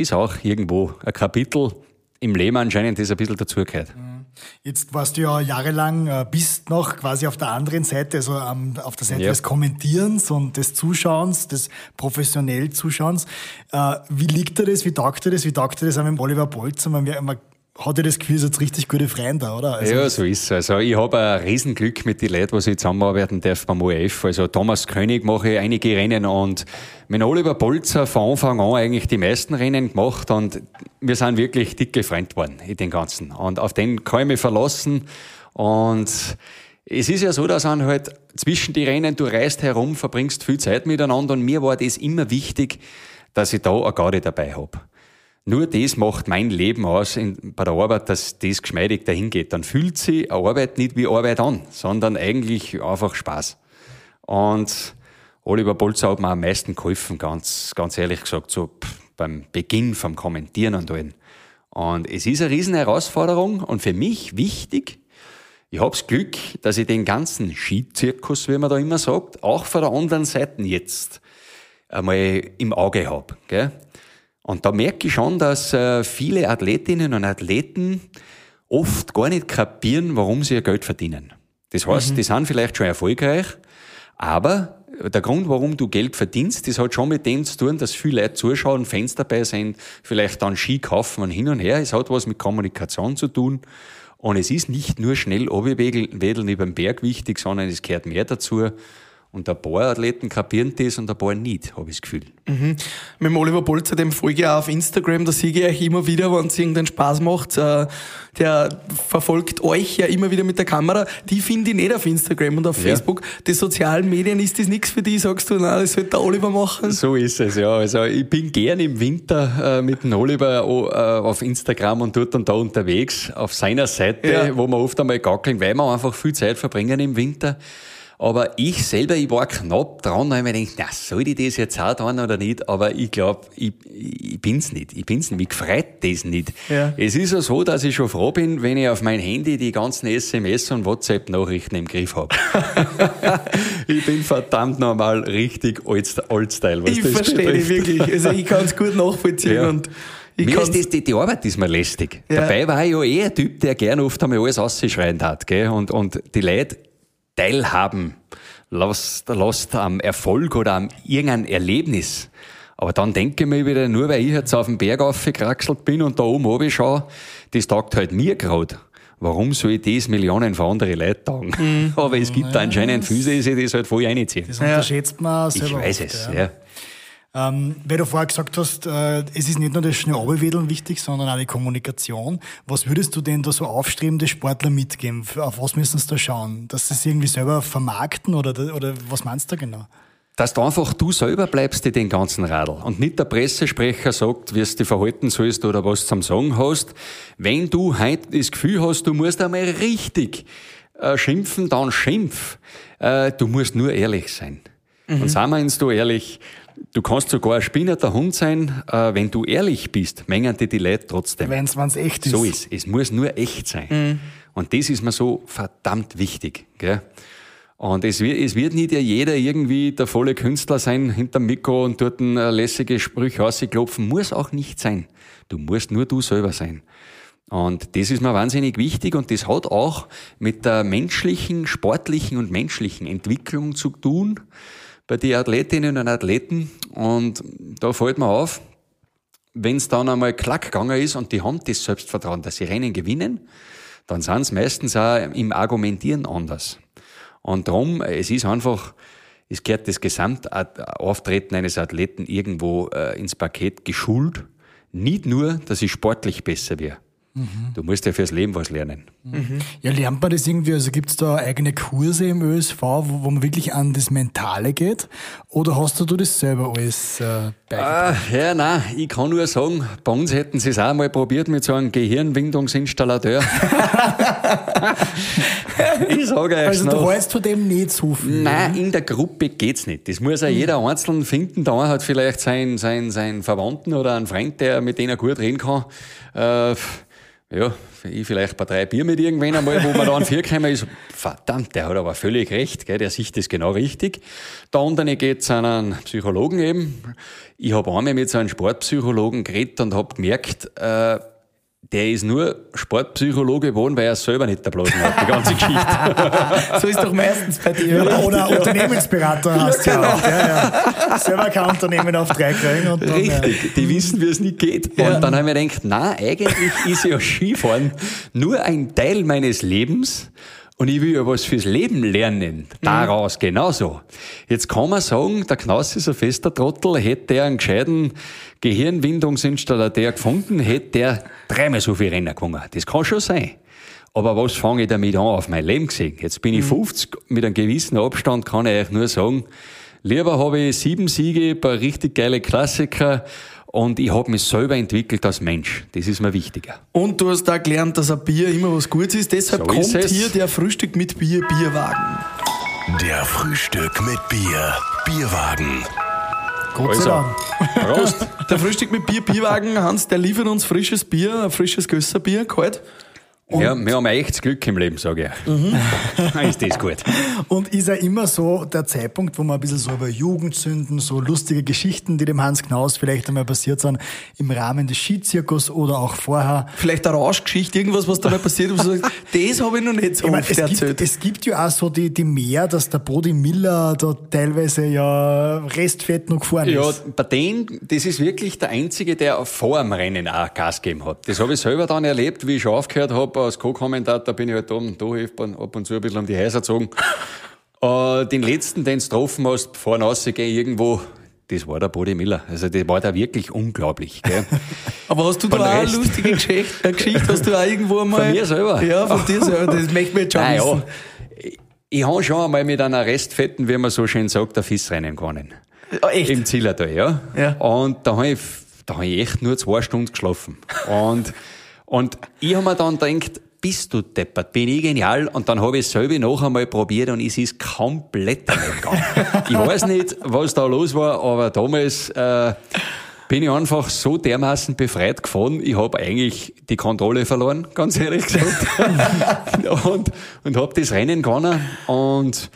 ist auch irgendwo ein Kapitel im Leben anscheinend, das ein bisschen dazugehört. Jetzt warst du ja jahrelang, äh, bist noch quasi auf der anderen Seite, also auf der Seite Ja. des Kommentierens und des Zuschauens, des professionell Zuschauens. Äh, Wie liegt dir das? Wie taugt dir das? Wie taugt dir das auch mit Oliver? Man, man hat ja das ihr seid richtig gute Freunde, oder? Also, Ja, so ist es. Also ich habe ein Riesenglück mit den Leuten, was ich zusammenarbeiten darf beim ORF. Also Thomas König mache ich einige Rennen und mit Oliver Bolzer von Anfang an eigentlich die meisten Rennen gemacht und wir sind wirklich dicke Freunde geworden in den Ganzen. Und auf den kann ich mich verlassen und es ist ja so, dass man halt zwischen die Rennen, du reist herum, verbringst viel Zeit miteinander und mir war das immer wichtig, dass ich da eine Garde dabei habe. Nur das macht mein Leben aus in, bei der Arbeit, dass das geschmeidig dahin geht. Dann fühlt sich eine Arbeit nicht wie Arbeit an, sondern eigentlich einfach Spaß. Und Oliver Bolzer hat mir am meisten geholfen, ganz, ganz ehrlich gesagt, so beim Beginn vom Kommentieren und allem. Und es ist eine riesen Herausforderung und für mich wichtig, ich hab's Glück, dass ich den ganzen Skizirkus, wie man da immer sagt, auch von der anderen Seite jetzt einmal im Auge hab. Gell? Und da merke ich schon, dass äh, viele Athletinnen und Athleten oft gar nicht kapieren, warum sie ihr Geld verdienen. Das heißt, die sind vielleicht schon erfolgreich, aber der Grund, warum du Geld verdienst, das hat schon mit dem zu tun, dass viele Leute zuschauen, Fans dabei sind, vielleicht dann Ski kaufen und hin und her. Es hat was mit Kommunikation zu tun. Und es ist nicht nur schnell wedeln über den Berg wichtig, sondern es gehört mehr dazu. Und ein paar Athleten kapieren das und ein paar nicht, habe ich das Gefühl. Mit dem Oliver Bolzer, dem folge ich auch auf Instagram, da sehe ich euch immer wieder, wenn es irgendeinen Spaß macht. Äh, Der verfolgt euch ja immer wieder mit der Kamera. Die finde ich nicht auf Instagram und auf Ja. Facebook. Die sozialen Medien, ist das nichts für die? Sagst du, nein, das sollte der Oliver machen? So ist es, ja. Also ich bin gern im Winter äh, mit dem Oliver äh, auf Instagram und dort und da unterwegs, auf seiner Seite, Ja. wo wir oft einmal gackeln, weil wir einfach viel Zeit verbringen im Winter. Aber ich selber, ich war knapp dran, weil ich mir denke, na, soll ich das jetzt auch tun oder nicht? Aber ich glaube, ich, ich bin's nicht. Ich bin's nicht. Mich gefreut das nicht. Ja. Es ist ja so, dass ich schon froh bin, wenn ich auf mein Handy die ganzen SMS und WhatsApp-Nachrichten im Griff habe. ich bin verdammt normal richtig old, old Style, was Ich das verstehe betrifft. wirklich. Also ich kann es gut nachvollziehen Ja. und Ich Mir ist kann's- das, die, die Arbeit ist mir lästig. Ja. Dabei war ich ja eh ein Typ, der gern oft einmal alles ausschreien hat, gell? Und, und die Leute teilhaben lässt, lässt am Erfolg oder am irgendein Erlebnis. Aber dann denke ich mir wieder, nur weil ich jetzt auf den Berg aufgekraxelt bin und da oben oben schaue, das taugt halt mir gerade. Warum soll ich das Millionen von anderen Leuten tagen? Mhm. Aber es gibt anscheinend Füße, die das halt voll reinziehen. Das unterschätzt man Ich selber. weiß oft, es, ja. ja. Ähm, weil du vorher gesagt hast, äh, es ist nicht nur das schnell Abwedeln wichtig, sondern auch die Kommunikation. Was würdest du denn da so aufstrebende Sportler mitgeben? Auf was müssen sie da schauen? Dass sie es irgendwie selber vermarkten oder, oder was meinst du da genau? Dass du einfach du selber bleibst in den ganzen Radl und nicht der Pressesprecher sagt, wie du dich verhalten sollst oder was du zum Sagen hast. Wenn du heute das Gefühl hast, du musst einmal richtig äh, schimpfen, dann schimpf. Äh, du musst nur ehrlich sein. Und sagen wir uns da ehrlich, du kannst sogar ein spinnerter Hund sein, äh, wenn du ehrlich bist, mengen dir die Leute trotzdem. Wenn es echt ist. So ist. Es muss nur echt sein. Und das ist mir so verdammt wichtig. Gell? Und es wird, es wird nicht ja jeder irgendwie der volle Künstler sein hinterm Mikro und dort ein äh, lässige Sprüche rausklopfen. Muss auch nicht sein. Du musst nur du selber sein. Und das ist mir wahnsinnig wichtig und das hat auch mit der menschlichen, sportlichen und menschlichen Entwicklung zu tun bei den Athletinnen und Athleten. Und da fällt mir auf, wenn es dann einmal klack gegangen ist und die haben das Selbstvertrauen, dass sie Rennen gewinnen, dann sind sie meistens auch im Argumentieren anders. Und darum, es ist einfach, es gehört das Gesamtauftreten eines Athleten irgendwo äh, ins Paket geschult. Nicht nur, dass ich sportlich besser wäre. Du musst ja fürs Leben was lernen. Ja, lernt man das irgendwie? Also gibt es da eigene Kurse im ÖSV, wo, wo man wirklich an das Mentale geht? Oder hast du du das selber alles äh, beigebracht? Ah, ja, nein, ich kann nur sagen, bei uns hätten sie es auch mal probiert mit so einem Gehirnwindungsinstallateur. ich sage euch Also noch. du weißt von dem nicht so viel. Nein, in der Gruppe geht's nicht. Das muss ja jeder einzeln finden. Da hat vielleicht seinen sein, sein Verwandten oder einen Freund, der mit denen er gut reden kann. Äh, ja, ich vielleicht bei drei Bier mit irgendwen einmal, wo man da an vier gekommen ist. Verdammt, der hat aber völlig recht, gell? der sieht das genau richtig. Der andere geht's an einen Psychologen eben. Ich habe einmal mit so einem Sportpsychologen geredet und habe gemerkt, äh, der ist nur Sportpsychologe geworden, weil er selber nicht erblasen hat, die ganze Geschichte. So ist doch meistens bei dir. Oder, oder Unternehmensberater hast du ja auch. Ja, ja. Selber kein Unternehmen auf drei kriegen und dann, Richtig, die wissen, wie es nicht geht. Und dann haben wir gedacht, na, eigentlich ist ja Skifahren nur ein Teil meines Lebens und ich will ja was fürs Leben lernen. Daraus genauso. Jetzt kann man sagen, der Knaus ist ein fester Trottel, hätte er einen gescheiten Gehirnwindungsinstallateur gefunden, hätte er dreimal so viel Rennen gewonnen. Das kann schon sein. Aber was fange ich damit an auf mein Leben gesehen? Jetzt bin ich 50, mit einem gewissen Abstand kann ich euch nur sagen, lieber habe ich sieben Siege bei richtig geile Klassiker und ich habe mich selber entwickelt als Mensch. Das ist mir wichtiger. Und du hast da gelernt, dass ein Bier immer was Gutes ist. Deshalb So ist kommt es. hier der Frühstück mit Bier, Bierwagen. Der Frühstück mit Bier. Bierwagen. Gott sei Also, Dank. Prost! Der Frühstück mit Bier, Bierwagen, Hans, der liefert uns frisches Bier, ein frisches Gösserbier, kalt. Ja, wir haben echt Glück im Leben, sage ich. Mhm. ist das gut. Und ist ja immer so der Zeitpunkt, wo man ein bisschen so über Jugendsünden, so lustige Geschichten, die dem Hans Knaus vielleicht einmal passiert sind, im Rahmen des Skizirkus oder auch vorher. Vielleicht eine Rauschgeschichte, irgendwas, was dabei passiert, wo du sagst, das habe ich noch nicht so Ich meine, oft es, erzählt. gibt, es gibt ja auch so die, die Mehr, dass der Bodi Miller da teilweise ja Restfett noch gefahren Ja, ist. bei denen, das ist wirklich der Einzige, der vor dem Rennen auch Gas gegeben hat. Das habe ich selber dann erlebt, wie ich schon aufgehört habe als Co-Kommentator, bin ich halt da, da ab und zu ein bisschen um die Häuser gezogen. Äh, den letzten, den du getroffen hast, vorne rausgehen irgendwo, das war der Bodi Miller. Also das war da wirklich unglaublich. Gell? Aber hast du Von da auch eine lustige Geschichte, eine Geschichte? Hast du auch irgendwo einmal? Von mir selber? Ja, von dir selber. Das möchte man jetzt schon Nein, wissen. Ich- Ich habe schon einmal mit einer Restfetten, wie man so schön sagt, ein Fissrennen gewonnen. Ah, echt? Im Zillertal, ja. Ja. Und da habe ich, da hab ich echt nur zwei Stunden geschlafen. Und, und ich habe mir dann gedacht, bist du deppert, bin ich genial. Und dann habe ich es selber noch einmal probiert und es ist komplett gegangen. ich weiß nicht, was da los war, aber damals äh, bin ich einfach so dermaßen befreit gefahren, ich habe eigentlich die Kontrolle verloren, ganz ehrlich gesagt. und und habe das Rennen gewonnen und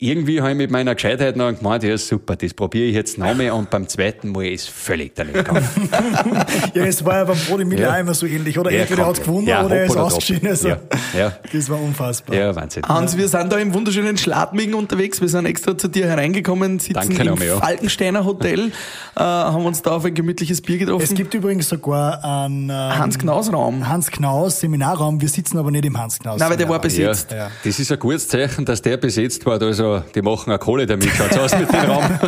irgendwie habe ich mit meiner Gescheitheit noch gemeint, ja super, das probiere ich jetzt nochmal und beim zweiten Mal ist völlig daneben gegangen. ja, es war ja beim Brody Miller ja. immer so ähnlich, oder? Ja, Entweder er hat gewonnen ja, oder er ist ausgeschieden. Also, ja. Ja. Das war unfassbar. Ja, Wahnsinn. Hans, wir sind da im wunderschönen Schladming unterwegs. Wir sind extra zu dir hereingekommen, sitzen Danke im nochmal, ja. Falkensteiner Hotel, äh, haben uns da auf ein gemütliches Bier getroffen. Es gibt übrigens sogar einen ähm, Hans Knaus Raum. Hans Knaus Seminarraum. Wir sitzen aber nicht im Hans Knaus. Nein, weil der war besetzt. Ja, das ist ein gutes Zeichen, dass der besetzt war. Also, die machen eine Kohle damit. Schaut's aus mit dem Raum.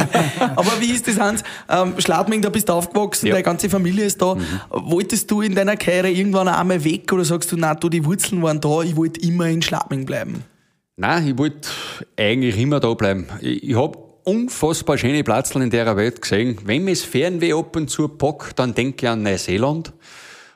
Aber wie ist das, Hans? Ähm, Schladming, da bist du aufgewachsen, Ja. deine ganze Familie ist da. Wolltest du in deiner Karriere irgendwann einmal weg oder sagst du, nein, du, die Wurzeln waren da, ich wollte immer in Schladming bleiben? Nein, ich wollte eigentlich immer da bleiben. Ich, ich habe unfassbar schöne Platzeln in der Welt gesehen. Wenn mir das Fernweh ab und zu packt, dann denke ich an Neuseeland.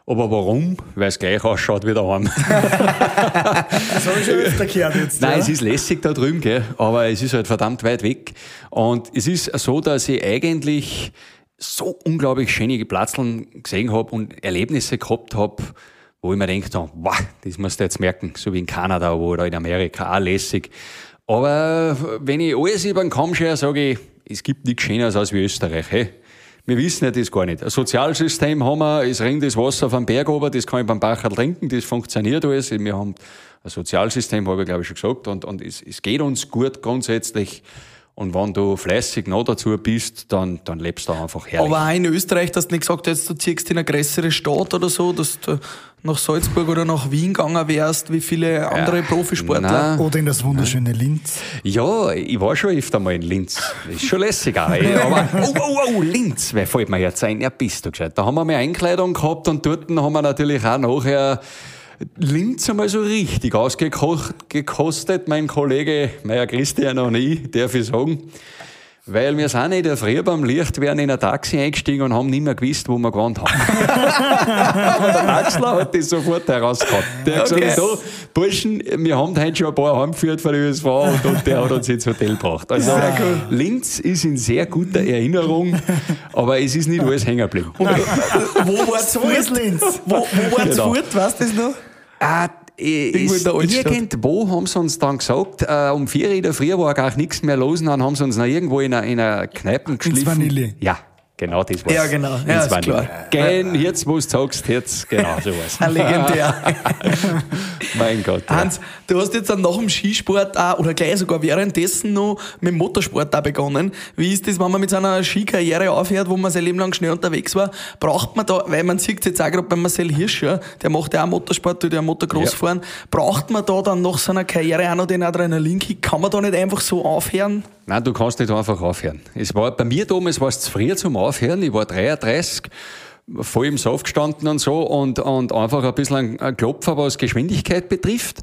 Aber warum? Weil es gleich ausschaut wie daheim. Das habe ich schon öfter gehört jetzt. Nein, ja. es ist lässig da drüben, gell? aber es ist halt verdammt weit weg. Und es ist so, dass ich eigentlich so unglaublich schöne Platzeln gesehen habe und Erlebnisse gehabt habe, wo ich mir denke, wow, das musst du jetzt merken, so wie in Kanada oder in Amerika, auch lässig. Aber wenn ich alles über den Kamm schere, sage ich, es gibt nichts Schöneres als wie Österreich. Hey? Wir wissen ja das gar nicht. Ein Sozialsystem haben wir, es rinnt das Wasser den Berg runter, das kann ich beim Bacher trinken, das funktioniert alles. Wir haben ein Sozialsystem, habe ich glaube ich schon gesagt, und, und es, es geht uns gut grundsätzlich. Und wenn du fleißig noch dazu bist, dann, dann lebst du einfach herrlich. Aber auch in Österreich, dass du nicht gesagt hast, du ziehst in eine größere Stadt oder so, dass du nach Salzburg oder nach Wien gegangen wärst, wie viele andere Profisportler. nein. Oder in das wunderschöne Linz. Ja, ich war schon öfter mal in Linz. Ist schon lässig auch. ey. Aber, oh, oh, oh, Linz, wer fällt mir jetzt ein? Ja, bist du gescheit. Da haben wir mal Einkleidung gehabt und dort haben wir natürlich auch nachher Linz einmal so richtig ausgekostet. Mein Kollege Meier Christian und ich, darf ich sagen. Weil wir sind in der Früh beim Licht werden in ein Taxi eingestiegen und haben nicht mehr gewusst, wo wir gewohnt haben. Aber der Taxler hat das sofort herausgehauen. Der hat Okay. gesagt, so, Burschen, wir haben heute schon ein paar heimgeführt von der USV und, und der hat uns ins Hotel gebracht. Also, Linz ist in sehr guter Erinnerung, aber es ist nicht alles hängen geblieben. Wo ist fort? Linz. Wo, wo war's Genau. fort, weißt du das noch? Äh, Irgendwo haben sie uns dann gesagt, äh, um vier in der Früh war gar nichts mehr los dann haben sie uns noch irgendwo in einer, in einer Kneipe geschliffen. Vanille. Ja, genau das war's. Ja, genau. Ja, Ins ist klar. Gehen, jetzt, wo du sagst, jetzt, genau so was. Ein legendär. mein Gott. Ja. Hans, du hast jetzt dann nach dem Skisport auch, oder gleich sogar währenddessen noch mit dem Motorsport auch begonnen. Wie ist das, wenn man mit seiner Skikarriere aufhört, wo man sein Leben lang schnell unterwegs war? Braucht man da, weil man sieht jetzt auch gerade bei Marcel Hirscher, der macht ja auch Motorsport, tut ja Motocross Ja. fahren. Braucht man da dann nach seiner Karriere auch noch den Adrenalinkick? Kann man da nicht einfach so aufhören? Nein, du kannst nicht einfach aufhören. Es war, bei mir damals war es zu früh zum Aufhören. Ich war 33, voll im Saft gestanden und so und, und einfach ein bisschen ein, Klopfer, was Geschwindigkeit betrifft.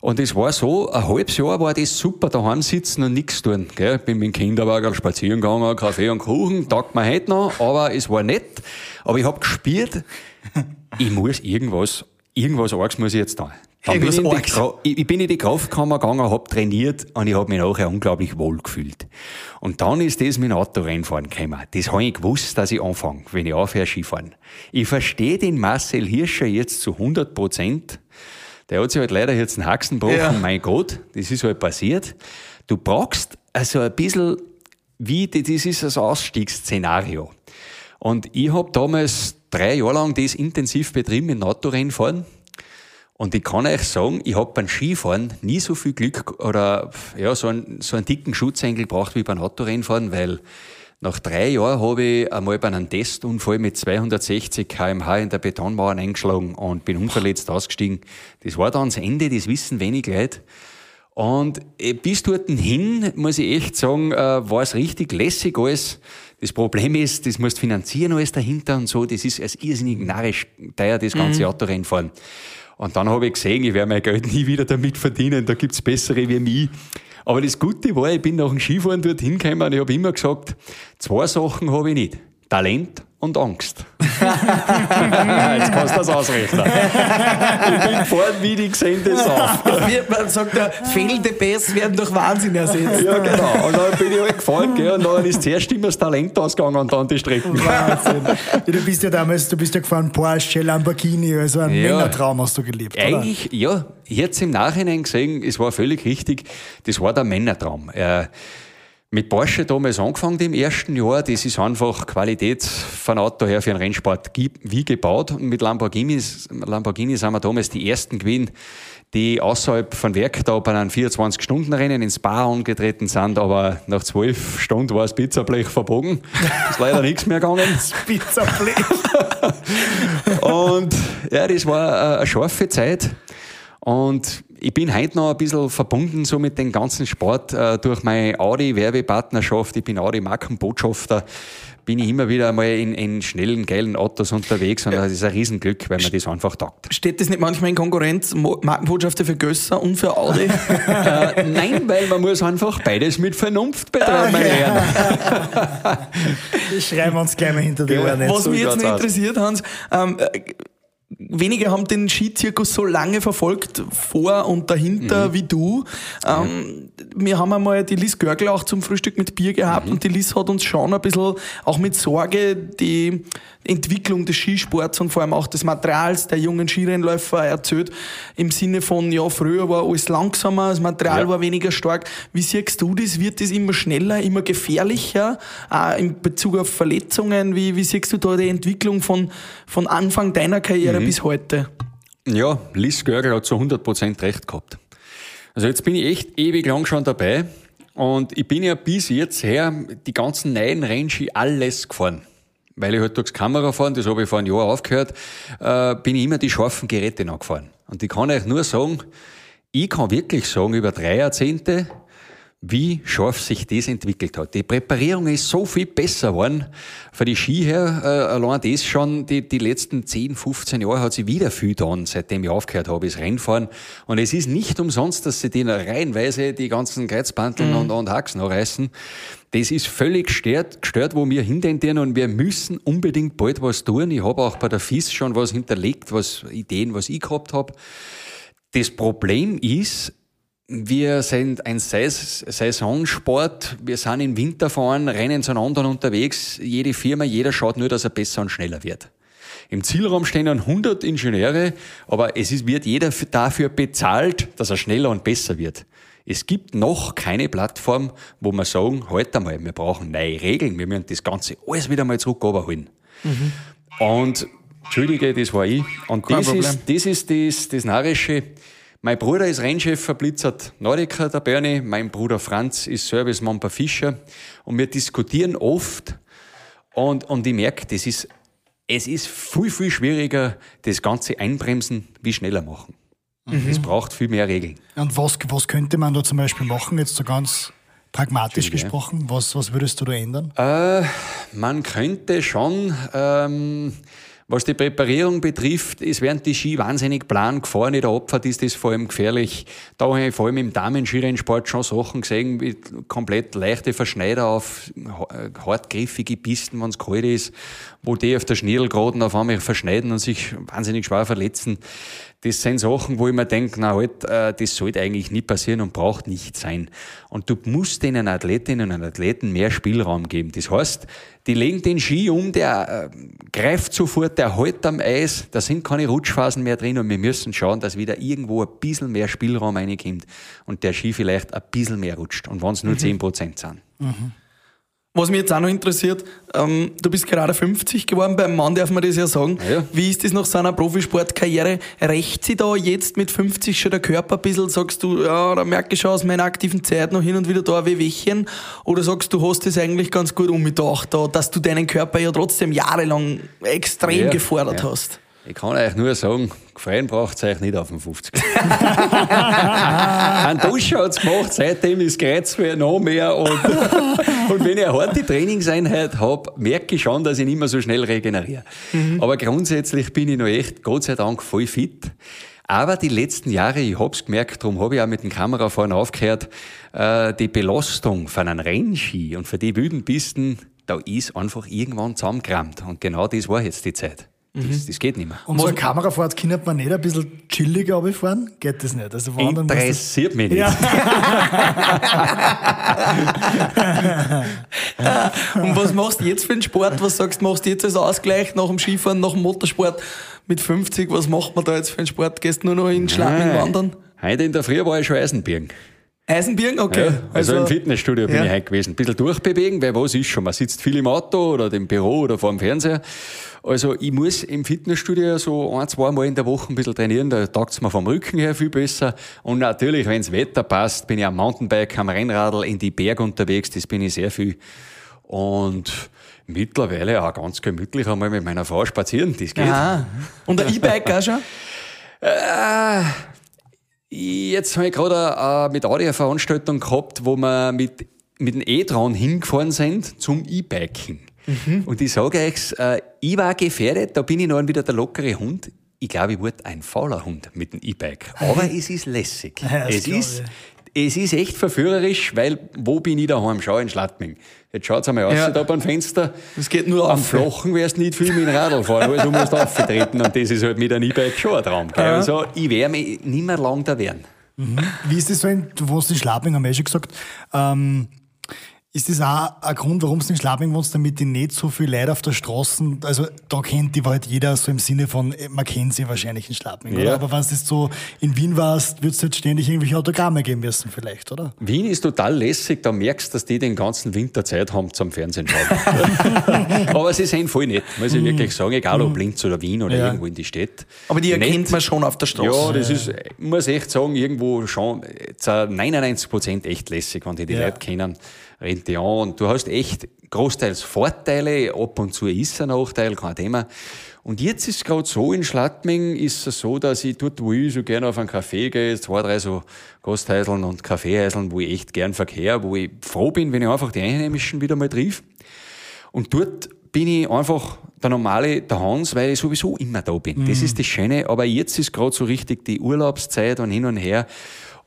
Und es war so, ein halbes Jahr war das super, daheim sitzen und nichts tun. Gell? Bin mit dem Kinderwagen spazieren gegangen, Kaffee und Kuchen, taugt mir heute noch, aber es war nett. Aber ich hab gespürt, ich muss irgendwas, irgendwas Arges muss ich jetzt tun. Dann bin ich, ich ich bin in die Kraftkammer gegangen, hab trainiert und ich hab mich nachher unglaublich wohl gefühlt. Und dann ist das mit dem Autorennfahren gekommen. Das habe ich gewusst, dass ich anfange, wenn ich aufhöre Skifahren. Ich verstehe den Marcel Hirscher jetzt zu 100 Prozent. Der hat sich halt leider jetzt einen Haxen gebrochen. Ja. Mein Gott, das ist halt passiert. Du brauchst also ein bisschen, wie, das ist das Ausstiegsszenario. Und ich hab damals drei Jahre lang das intensiv betrieben mit Autorennfahren. Und ich kann euch sagen, ich hab beim Skifahren nie so viel Glück oder ja, so einen, so einen dicken Schutzengel gebraucht wie beim Autorennfahren, weil nach drei Jahren habe ich einmal bei einem Testunfall mit 260 kmh in der Betonmauer eingeschlagen und bin unverletzt ausgestiegen. Das war dann das Ende, das wissen wenig Leute. Und äh, bis dorthin hin, muss ich echt sagen, äh, war es richtig lässig alles. Das Problem ist, das musst finanzieren alles dahinter und so. Das ist als irrsinnig narrisch teuer, das ganze Autorennfahren. Und dann habe ich gesehen, ich werde mein Geld nie wieder damit verdienen, da gibt's bessere wie mich. Aber das Gute war, ich bin nach dem Skifahren dorthin gekommen und ich habe immer gesagt, zwei Sachen habe ich nicht. Talent und Angst. Jetzt kannst du das ausrechnen. ich bin gefahren wie die gesehen das auf. Man sagt, ja, fehlende Pässe werden durch Wahnsinn ersetzt. Ja, genau. Und dann bin ich halt gefahren, gell, und dann ist zuerst immer das Talent ausgegangen und dann die Strecken. Wahnsinn. Ja, du bist ja damals, du bist ja gefahren Porsche, Lamborghini, also ein Ja. Männertraum hast du gelebt, oder? Eigentlich, ja, jetzt im Nachhinein gesehen, es war völlig richtig, das war der Männertraum. Äh, mit Porsche damals angefangen im ersten Jahr, das ist einfach Qualität von Auto her für einen Rennsport wie gebaut. Und mit Lamborghinis, Lamborghini sind wir damals die ersten gewesen, die außerhalb von Werk da bei einem 24-Stunden-Rennen ins Bar angetreten sind, aber nach zwölf Stunden war das Pizzablech verbogen. Ist leider nichts mehr gegangen. Pizzablech. Und ja, das war äh, eine scharfe Zeit. Und ich bin heute noch ein bisschen verbunden so mit dem ganzen Sport äh, durch meine Audi-Werbepartnerschaft. Ich bin Audi-Markenbotschafter. Bin ich immer wieder mal in, in schnellen, geilen Autos unterwegs und das ist ein Riesenglück, weil mir das einfach taugt. Steht das nicht manchmal in Konkurrenz, Markenbotschafter für Gösser und für Audi? äh, nein, weil man muss einfach beides mit Vernunft betreiben, meine Herren. Das schreiben wir uns gleich mal hinter die Ja, Ohren. Was so mich jetzt noch interessiert, Hans, ähm, äh, wenige haben den Skizirkus so lange verfolgt, vor und Mhm. dahinter wie du. Ähm, Wir haben einmal die Liz Görgel auch zum Frühstück mit Bier gehabt Mhm. und die Liz hat uns schon ein bisschen auch mit Sorge die Entwicklung des Skisports und vor allem auch des Materials der jungen Skirennläufer erzählt. Im Sinne von, ja, früher war alles langsamer, das Material Ja. war weniger stark. Wie siehst du das? Wird das immer schneller, immer gefährlicher? Auch in Bezug auf Verletzungen? Wie, wie siehst du da die Entwicklung von, von Anfang deiner Mhm. Karriere bis heute? Ja, Liz Görgel hat zu 100% recht gehabt. Also jetzt bin ich echt ewig lang schon dabei und ich bin ja bis jetzt her die ganzen neuen Rennski alles gefahren. Weil ich halt durchs Kamerafahren, das habe ich vor einem Jahr aufgehört, äh, bin ich immer die scharfen Geräte nachgefahren. Und ich kann euch nur sagen, ich kann wirklich sagen, über drei Jahrzehnte, wie scharf sich das entwickelt hat. Die Präparierung ist so viel besser geworden. Von die Ski her, äh, allein das schon, die, die letzten 10, 15 Jahre hat sich wieder viel getan, seitdem ich aufgehört habe, das Rennfahren. Und es ist nicht umsonst, dass sie die reihenweise die ganzen Kreuzbandeln und, und Haxen reißen. Das ist völlig gestört, gestört, wo wir hindentieren und wir müssen unbedingt bald was tun. Ich habe auch bei der FIS schon was hinterlegt, was Ideen, was ich gehabt habe. Das Problem ist, wir sind ein Sais- Saisonsport. Wir sind im Winterfahren, rennen zueinander unterwegs. Jede Firma, jeder schaut nur, dass er besser und schneller wird. Im Zielraum stehen dann 100 Ingenieure, aber es ist, wird jeder dafür bezahlt, dass er schneller und besser wird. Es gibt noch keine Plattform, wo wir sagen, halt einmal, wir brauchen neue Regeln, wir müssen das Ganze alles wieder mal zurück runterholen. Und, Entschuldige, das war ich. Und Kein das Problem. ist, das ist das, das Narische. Mein Bruder ist Rennchef verblitzert Nordica, der Bernie. Mein Bruder Franz ist Servicemann bei Fischer. Und wir diskutieren oft. Und, und ich merke, das ist, es ist viel, viel schwieriger, das Ganze einbremsen, wie schneller machen. Es braucht viel mehr Regeln. Und was, was könnte man da zum Beispiel machen, jetzt so ganz pragmatisch gesprochen? Was, was würdest du da ändern? Äh, man könnte schon, ähm, was die Präparierung betrifft, es werden die Ski wahnsinnig plan gefahren. In der Abfahrt ist das vor allem gefährlich. Da habe ich vor allem im Damen-Skirennsport schon Sachen gesehen, wie komplett leichte Verschneider auf äh, hartgriffige Pisten, wenn es kalt ist, wo die auf der Schnirlgraden auf einmal verschneiden und sich wahnsinnig schwer verletzen. Das sind Sachen, wo ich mir denke, na halt, äh, das sollte eigentlich nie passieren und braucht nicht sein. Und du musst den Athletinnen und Athleten mehr Spielraum geben. Das heißt, die legen den Ski um, der äh, greift sofort, der hält am Eis, da sind keine Rutschphasen mehr drin und wir müssen schauen, dass wieder irgendwo ein bisschen mehr Spielraum reinkommt und der Ski vielleicht ein bisschen mehr rutscht. Und wenn es nur 10% sind. Was mich jetzt auch noch interessiert, ähm, du bist gerade 50 geworden, beim Mann darf man das ja sagen. Ja. Wie ist das nach seiner Profisportkarriere? Rächt sich da jetzt mit 50 schon der Körper ein bisschen? Sagst du, ja, da merke ich schon aus meiner aktiven Zeit noch hin und wieder da ein Wehwehchen? Oder sagst du, hast das eigentlich ganz gut umgedacht, da, dass du deinen Körper ja trotzdem jahrelang extrem Ja, gefordert ja. hast? Ich kann euch nur sagen, gefreien braucht euch nicht auf dem 50. Ein Duscher hat's gemacht, seitdem ist Kreuz mir noch mehr. Und, und wenn ich eine harte Trainingseinheit habe, merke ich schon, dass ich nicht mehr so schnell regeneriere. Aber grundsätzlich bin ich noch echt, Gott sei Dank, voll fit. Aber die letzten Jahre, ich hab's gemerkt, darum habe ich auch mit dem Kamerafahren aufgehört, äh, die Belastung von einem Rennski und für die wilden Pisten, da ist einfach irgendwann zusammengerammt. Und genau das war jetzt die Zeit. Das, das geht nicht mehr. Und so eine Kamerafahrt kann man nicht ein bisschen chilliger runterfahren? Geht das nicht? Also Interessiert mich nicht. Ja. Und was machst du jetzt für einen Sport? Was sagst du, machst du jetzt als Ausgleich nach dem Skifahren, nach dem Motorsport mit 50? Was macht man da jetzt für einen Sport? Gehst du nur noch in Schlamming wandern? Heute in der Früh war ich schon Eisenbirgen. Eisenbirgen? Okay. Ja, also, im Fitnessstudio bin ja. ich heute gewesen. Ein bisschen durchbewegen, weil was ist schon? Man sitzt viel im Auto oder im Büro oder vor dem Fernseher. Also ich muss im Fitnessstudio so ein, zwei Mal in der Woche ein bisschen trainieren, da taugt mir vom Rücken her viel besser. Und natürlich, wenn das Wetter passt, bin ich am Mountainbike, am Rennradl in die Berge unterwegs, das bin ich sehr viel. Und mittlerweile auch ganz gemütlich einmal mit meiner Frau spazieren, das geht. Ah. Und ein E-Bike auch schon? Äh, Jetzt habe ich gerade äh, mit Audi eine Veranstaltung gehabt, wo wir mit, mit dem E-Tron hingefahren sind zum E-Biking. Und ich sage euch, äh, ich war gefährdet, da bin ich noch wieder der lockere Hund. Ich glaube, ich wurde ein fauler Hund mit dem E-Bike. Aber es ist lässig. Ja, es, ist, es ist echt verführerisch, weil wo bin ich daheim? Schau in Schladming. Jetzt schaut's einmal aus, Ja. da beim Fenster. Es geht nur Am auf. Flachen wirst du nicht viel mit dem Radl fahren, also musst du auftreten. Und das ist halt mit einem E-Bike schon ein Traum. Gell? Ja. Also ich werde mich nicht mehr lang da werden. Wie ist das so, in, du wohnst in Schlabing, haben wir ja schon gesagt. Ähm, ist das auch ein Grund, warum du in Schlabing wohnst, damit die nicht so viel Leute auf der Straße, also da kennt die halt jeder so im Sinne von, äh, man kennt sie wahrscheinlich in Schlabing, oder? Ja. Aber wenn du jetzt so in Wien warst, würdest du jetzt ständig irgendwelche Autogramme geben müssen vielleicht, oder? Wien ist total lässig, da merkst du, dass die den ganzen Winter Zeit haben zum Fernsehen schauen. Aber sie sind voll nett, muss ich wirklich sagen, egal ob Linz oder Wien oder Ja. irgendwo in die Stadt. Aber die erkennt Nett. man schon auf der Straße. Ja, das ist, ich muss echt sagen, irgendwo schon äh, zu 99 Prozent echt lässig, wenn die die Ja. Leute kennen, Und du hast echt großteils Vorteile, ab und zu ist ein Nachteil, kein Thema. Und jetzt ist es gerade so, in Schladming ist es so, dass ich dort, wo ich so gerne auf einen Café gehe, zwei, drei so Gasthäuseln und Kaffeehäuseln, wo ich echt gern verkehre, wo ich froh bin, wenn ich einfach die Einheimischen wieder mal triff. Und dort bin ich einfach der normale, der Hans, weil ich sowieso immer da bin. Das ist das Schöne. Aber jetzt ist gerade so richtig die Urlaubszeit und hin und her.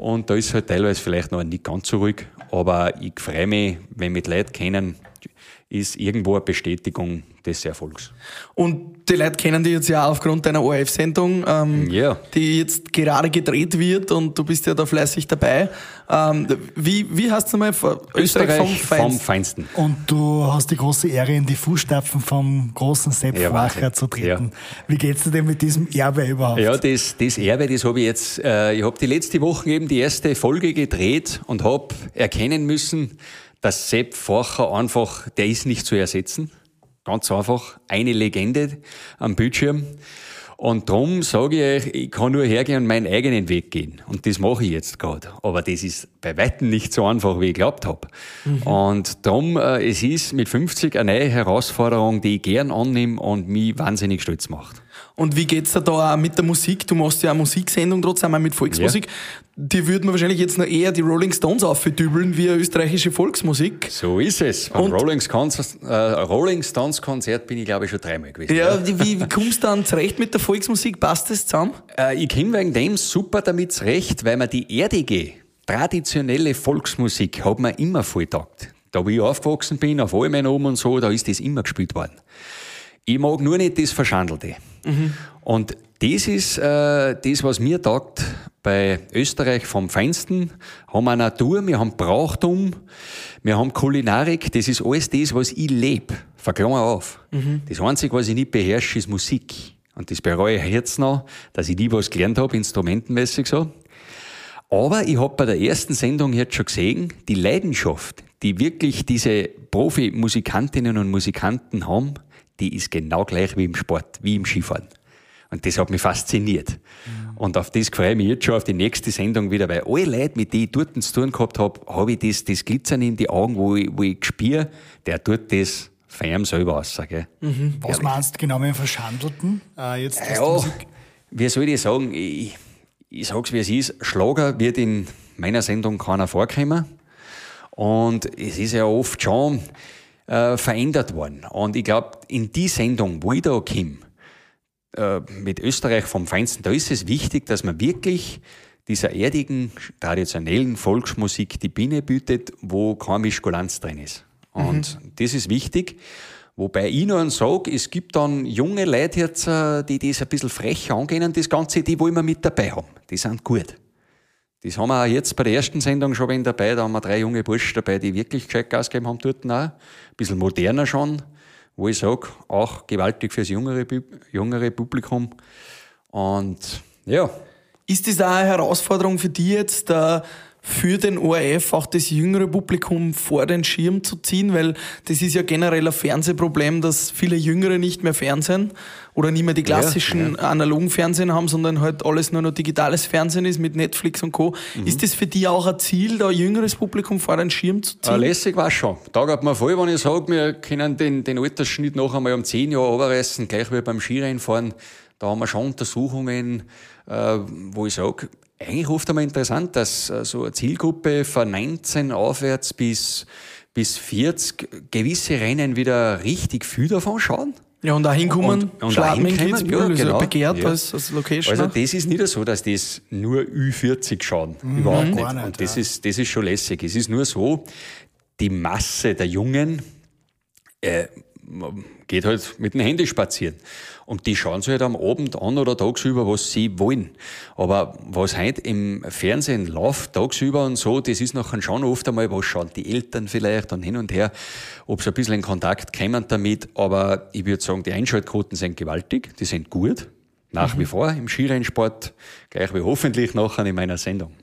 Und da ist halt teilweise vielleicht noch nicht ganz so ruhig. Aber ich freue mich, wenn mit Leuten kennen, ist irgendwo eine Bestätigung des Erfolgs. Und die Leute kennen dich jetzt ja aufgrund deiner ORF-Sendung, ähm, Ja. die jetzt gerade gedreht wird und du bist ja da fleißig dabei. Ähm, wie, wie heißt es nochmal? Österreich vom vom Feinsten. Feinsten. Und du hast die große Ehre, in die Fußstapfen vom großen Sepp Ja, Wacher zu treten. Wie geht's dir denn mit diesem Erbe überhaupt? Ja, das, das Erbe, das habe ich jetzt, äh, ich habe die letzte Woche eben die erste Folge gedreht und habe erkennen müssen, dass Sepp Facher einfach, der ist nicht zu ersetzen. Ganz einfach. Eine Legende am Bildschirm. Und darum sage ich euch, ich kann nur hergehen und meinen eigenen Weg gehen. Und das mache ich jetzt gerade. Aber das ist bei weitem nicht so einfach, wie ich geglaubt habe. Und darum, äh, es ist mit 50 eine neue Herausforderung, die ich gern annehme und mich wahnsinnig stolz macht. Und wie geht's dir da auch mit der Musik? Du machst ja eine Musiksendung trotzdem auch mit Volksmusik. Die würden wir wahrscheinlich jetzt noch eher die Rolling Stones aufdübeln wie eine österreichische Volksmusik. So ist es. Beim Und- Rolling, Stones, äh, Rolling Stones Konzert bin ich, glaube ich, schon dreimal gewesen. Ja, wie, wie kommst du dann zurecht mit der Volksmusik? Passt das zusammen? Äh, ich komme wegen dem super damit zurecht, weil mir die erdige, traditionelle Volksmusik hat mir immer voll taugt. Da, wo ich aufgewachsen bin, auf Almen oben und so, da ist das immer gespielt worden. Ich mag nur nicht das Verschandelte. Und das ist äh, das, was mir taugt bei Österreich vom Feinsten. Haben wir Natur, wir haben Brauchtum, wir haben Kulinarik, das ist alles das, was ich lebe. Verklammer auf. Das Einzige, was ich nicht beherrsche, ist Musik. Und das bereue ich jetzt noch, dass ich nie was gelernt habe, instrumentenmäßig so. Aber ich habe bei der ersten Sendung jetzt schon gesehen, die Leidenschaft, die wirklich diese Profi-Musikantinnen und Musikanten haben, die ist genau gleich wie im Sport, wie im Skifahren. Und das hat mich fasziniert. Und auf das freue ich mich jetzt schon auf die nächste Sendung wieder, weil alle Leute, mit denen ich dort zu tun gehabt habe, habe ich das, das Glitzern in die Augen, wo ich, wo ich spüre, der tut das von ihm selber aus. Gell? Was meinst du genau mit dem Verschandelten? Äh, jetzt, Ja, Musik- wie soll ich sagen? Ich, ich sag's wie es ist. Schlager wird in meiner Sendung keiner vorkommen. Und es ist ja oft schon äh, verändert worden. Und ich glaube, in die Sendung, wo ich da komme, äh, mit Österreich vom Feinsten, da ist es wichtig, dass man wirklich dieser erdigen, traditionellen Volksmusik die Bühne bietet, wo keine Mischkulanz drin ist. Und das ist wichtig. Wobei ich noch sage, es gibt dann junge Leute jetzt, äh, die das ein bisschen frech angehen, das Ganze, die wollen wir mit dabei haben. Die sind gut. Das haben wir auch jetzt bei der ersten Sendung schon wen dabei. Da haben wir drei junge Burschen dabei, die wirklich gescheit Gas gegeben haben dort auch. Ein bisschen moderner schon, wo ich sage, auch gewaltig fürs jüngere, jüngere Publikum. Und ja, Ist das auch eine Herausforderung für dich jetzt, äh, für den ORF auch das jüngere Publikum vor den Schirm zu ziehen? Weil das ist ja generell ein Fernsehproblem, dass viele Jüngere nicht mehr Fernsehen oder nicht mehr die klassischen analogen Fernsehen haben, sondern halt alles nur noch digitales Fernsehen ist mit Netflix und Co. Mhm. Ist das für dich auch ein Ziel, da ein jüngeres Publikum vor den Schirm zu Äh, ziehen? lässig war schon. Da geht mir voll, wenn ich sage, wir können den, den Altersschnitt noch einmal um 10 Jahre runterreißen, gleich wie beim Skirennfahren. Da haben wir schon Untersuchungen, äh, wo ich sage, eigentlich oft einmal interessant, dass so eine Zielgruppe von 19 aufwärts bis, bis 40 gewisse Rennen wieder richtig viel davon schauen. ja, und da hinkommen, Und- und dahin kommen, Kitzbühel, ja, genau. begehrt Ja. als, als Location. Also das ist nicht so, dass das nur Ü40 schauen. Überhaupt nicht. nicht, Und das, ja. ist, das ist schon lässig. Es ist nur so, die Masse der Jungen äh, geht halt mit dem Handy spazieren. Und die schauen sich halt am Abend an oder tagsüber, was sie wollen. Aber was heute im Fernsehen läuft, tagsüber und so, das ist nachher schon oft einmal, was schauen die Eltern vielleicht und hin und her, ob sie ein bisschen in Kontakt kommen damit. Aber ich würde sagen, die Einschaltquoten sind gewaltig, die sind gut. Nach wie vor im Skirennsport, gleich wie hoffentlich nachher in meiner Sendung.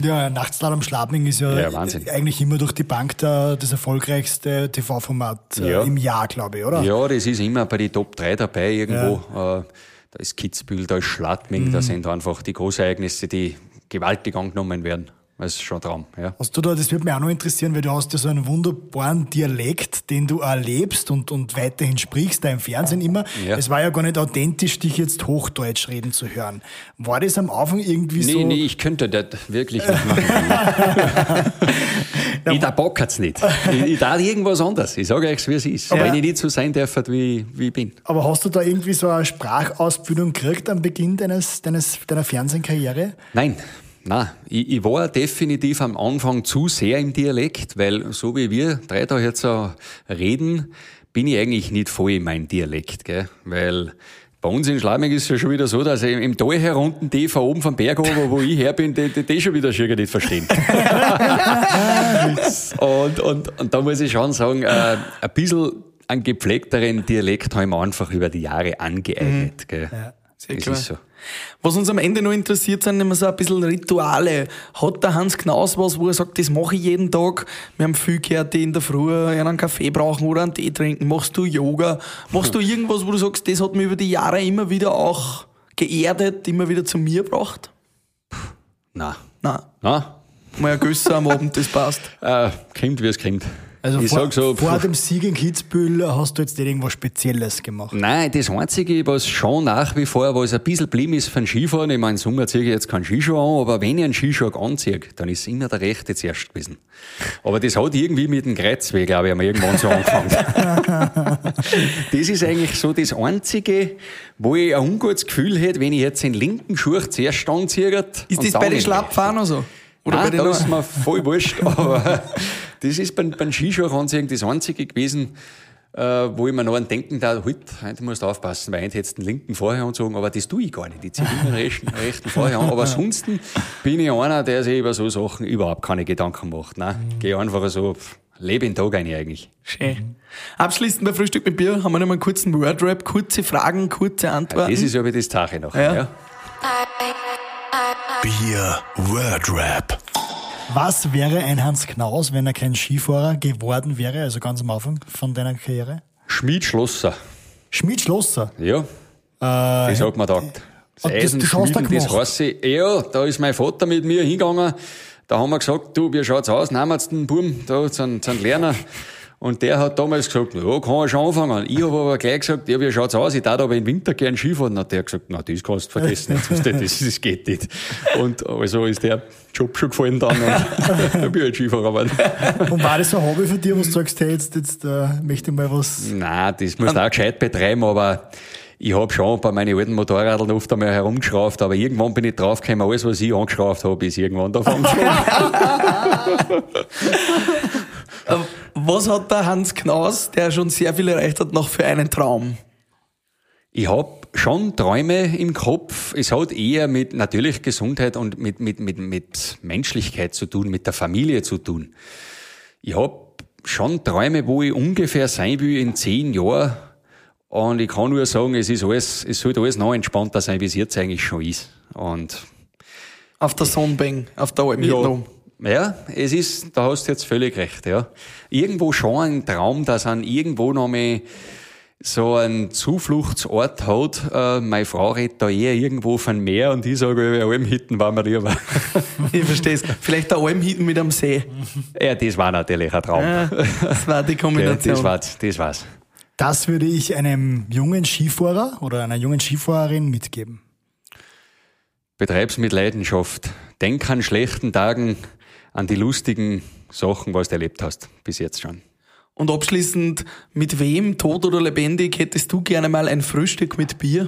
Ja, Nachtslalom Schladming ist ja, Ja, Wahnsinn. eigentlich immer durch die Bank der, das erfolgreichste TV-Format äh, Ja. im Jahr, glaube ich, oder? Ja, das ist immer bei den Top 3 dabei irgendwo. Äh, da ist Kitzbühel, da ist Schladming, da sind einfach die Großereignisse, die gewaltig angenommen werden. Das ist schon ein Traum, ja. Hast du da, das würde mich auch noch interessieren, weil du hast ja so einen wunderbaren Dialekt, den du erlebst und, und weiterhin sprichst, da im Fernsehen immer. Ja. Es war ja gar nicht authentisch, dich jetzt Hochdeutsch reden zu hören. War das am Anfang irgendwie Nee, so? nee, ich könnte das wirklich nicht machen. ich da Bock hat's nicht. Ich, ich da irgendwas anderes. Ich sage euch, wie es ist. Aber- Wenn ich nicht so sein darf, wie, wie ich bin. Aber hast du da irgendwie so eine Sprachausbildung gekriegt am Beginn deines, deines, deiner Fernsehkarriere? Nein, nein. Ich, ich war definitiv am Anfang zu sehr im Dialekt, weil so wie wir drei da jetzt so reden, bin ich eigentlich nicht voll in meinem Dialekt, gell? Weil bei uns in Schladming ist es ja schon wieder so, dass im Tal herunten die von oben vom Berg oben, wo ich her bin, die, die, die schon wieder schier nicht verstehen. und, und, und da muss ich schon sagen, äh, ein bisschen einen gepflegteren Dialekt habe ich mir einfach über die Jahre angeeignet. Gell? Sehr das klar. ist so. Was uns am Ende noch interessiert, sind immer so ein bisschen Rituale. Hat der Hans Knaus was, wo er sagt, das mache ich jeden Tag? Wir haben viel gehört, die in der Früh einen Kaffee brauchen oder einen Tee trinken. Machst du Yoga? Machst du irgendwas, wo du sagst, das hat mich über die Jahre immer wieder auch geerdet, immer wieder zu mir gebracht? Nein. Nein. Nein. Mal ein Gösser am Abend, das passt. Äh, kommt, wie es kommt. Also ich vor, sag so, vor dem Sieg in Kitzbühel hast du jetzt nicht irgendwas Spezielles gemacht. Nein, das Einzige, was schon nach wie vor, was ein bisschen blieb, ist von Skifahren. Ich meine, im Sommer ziehe ich jetzt keinen Skischuh an, aber wenn ich einen Skischuh anziehe, dann ist immer der rechte zuerst gewesen. Aber das hat irgendwie mit dem Kreuzweg, glaube ich, haben wir irgendwann so angefangen. das ist eigentlich so das Einzige, wo ich ein ungutes Gefühl hätte, wenn ich jetzt den linken Schuh zuerst anziehe. Ist das bei den den Schlappfahren so? Oder Nein, bei den da ist mir voll wurscht, aber das ist beim, beim Skischuhanziehen das Einzige gewesen, äh, wo ich mir noch an denken da, heute, heute musst du aufpassen, weil heute hättest den linken vorher anzogen, aber das tue ich gar nicht. Ich ziehe immer den rechten, rechten vorher an. Aber ansonsten bin ich einer, der sich über so Sachen überhaupt keine Gedanken macht. Nein, Mhm. gehe einfach so, lebe den Tag ein eigentlich. Schön. Abschließend bei Frühstück mit Bier haben wir noch mal einen kurzen Wordrap, kurze Fragen, kurze Antworten. Das ist ja wie das Tache noch. Ja. Ja. Bier Word Rap. Was wäre ein Hans Knaus, wenn er kein Skifahrer geworden wäre, also ganz am Anfang von deiner Karriere? Schmied Schlosser. Schmied Schlosser. Ja, Äh, das hat man gedacht. Das- Eisenschmieden, das heißt, ja, da ist mein Vater mit mir hingegangen. Da haben wir gesagt, du, wie schaut's aus? Nehmen wir jetzt den Buben, da, zu einem Lerner. Und der hat damals gesagt, ja, kann er schon anfangen. Ich habe aber gleich gesagt, ja, wie schaut's aus? Ich darf aber im Winter gern Skifahren. Hat der gesagt, na, das kannst du vergessen. Jetzt, du, das, das geht nicht. Und also ist der Job schon gefallen dann. Und da bin ich halt Skifahrer geworden. Und war das so ein Hobby für dich, wo du sagst, hey, jetzt, jetzt äh, möchte ich mal was. Nein, das musst du auch gescheit betreiben, aber ich hab schon bei meinen alten Motorrädern oft einmal herumgeschraubt, aber irgendwann bin ich draufgekommen, alles, was ich angeschraubt habe, ist irgendwann davon Was hat der Hans Knaus, der schon sehr viel erreicht hat, noch für einen Traum? Ich hab schon Träume im Kopf. Es hat eher mit natürlich Gesundheit und mit, mit, mit, mit Menschlichkeit zu tun, mit der Familie zu tun. Ich hab schon Träume, wo ich ungefähr sein will in zehn Jahren. Und ich kann nur sagen, es ist alles, es sollte alles noch entspannter sein, wie es jetzt eigentlich schon ist. Und Auf der Sonnenbank, auf der Alm hinten ja, es ist, da hast du jetzt völlig recht, ja. Irgendwo schon ein Traum, dass an irgendwo noch mal so einen Zufluchtsort hat. Äh, meine Frau redet da eher irgendwo von Meer und ich sage, Almhitten war mir lieber. Ich versteh's. Vielleicht der Alm hinten mit am See. ja, das war natürlich ein Traum. Ja, das war die Ja, Kombination. das war's, das war's. Das würde ich einem jungen Skifahrer oder einer jungen Skifahrerin mitgeben. Betreib's mit Leidenschaft. Denk an schlechten Tagen, an die lustigen Sachen, was du erlebt hast, bis jetzt schon. Und abschließend, mit wem, tot oder lebendig, hättest du gerne mal ein Frühstück mit Bier?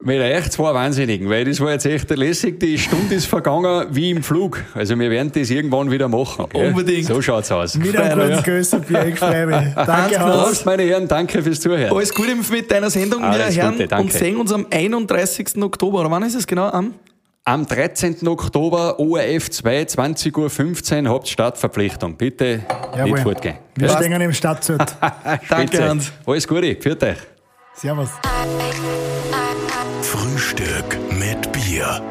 Mit euch zwei Wahnsinnigen, weil das war jetzt echt lässig. Die Stunde ist vergangen wie im Flug. Also wir werden das irgendwann wieder machen. Gell? Unbedingt. So schaut's aus. Mit einem guten größer Bier, ich freue mich. Danke. Prost, meine Herren, danke fürs Zuhören. Alles Gute mit deiner Sendung, Alles hören Gute, danke. und sehen uns am 31. Oktober. Oder wann ist es genau? Am? Am 13. Oktober, ORF 2, 20.15 Uhr, habt Startverpflichtung. Bitte Jawohl. nicht fortgehen. Wir stehen im Stadtzelt. Danke. Hans. Alles Gute, für euch. Servus. Frühstück mit Bier.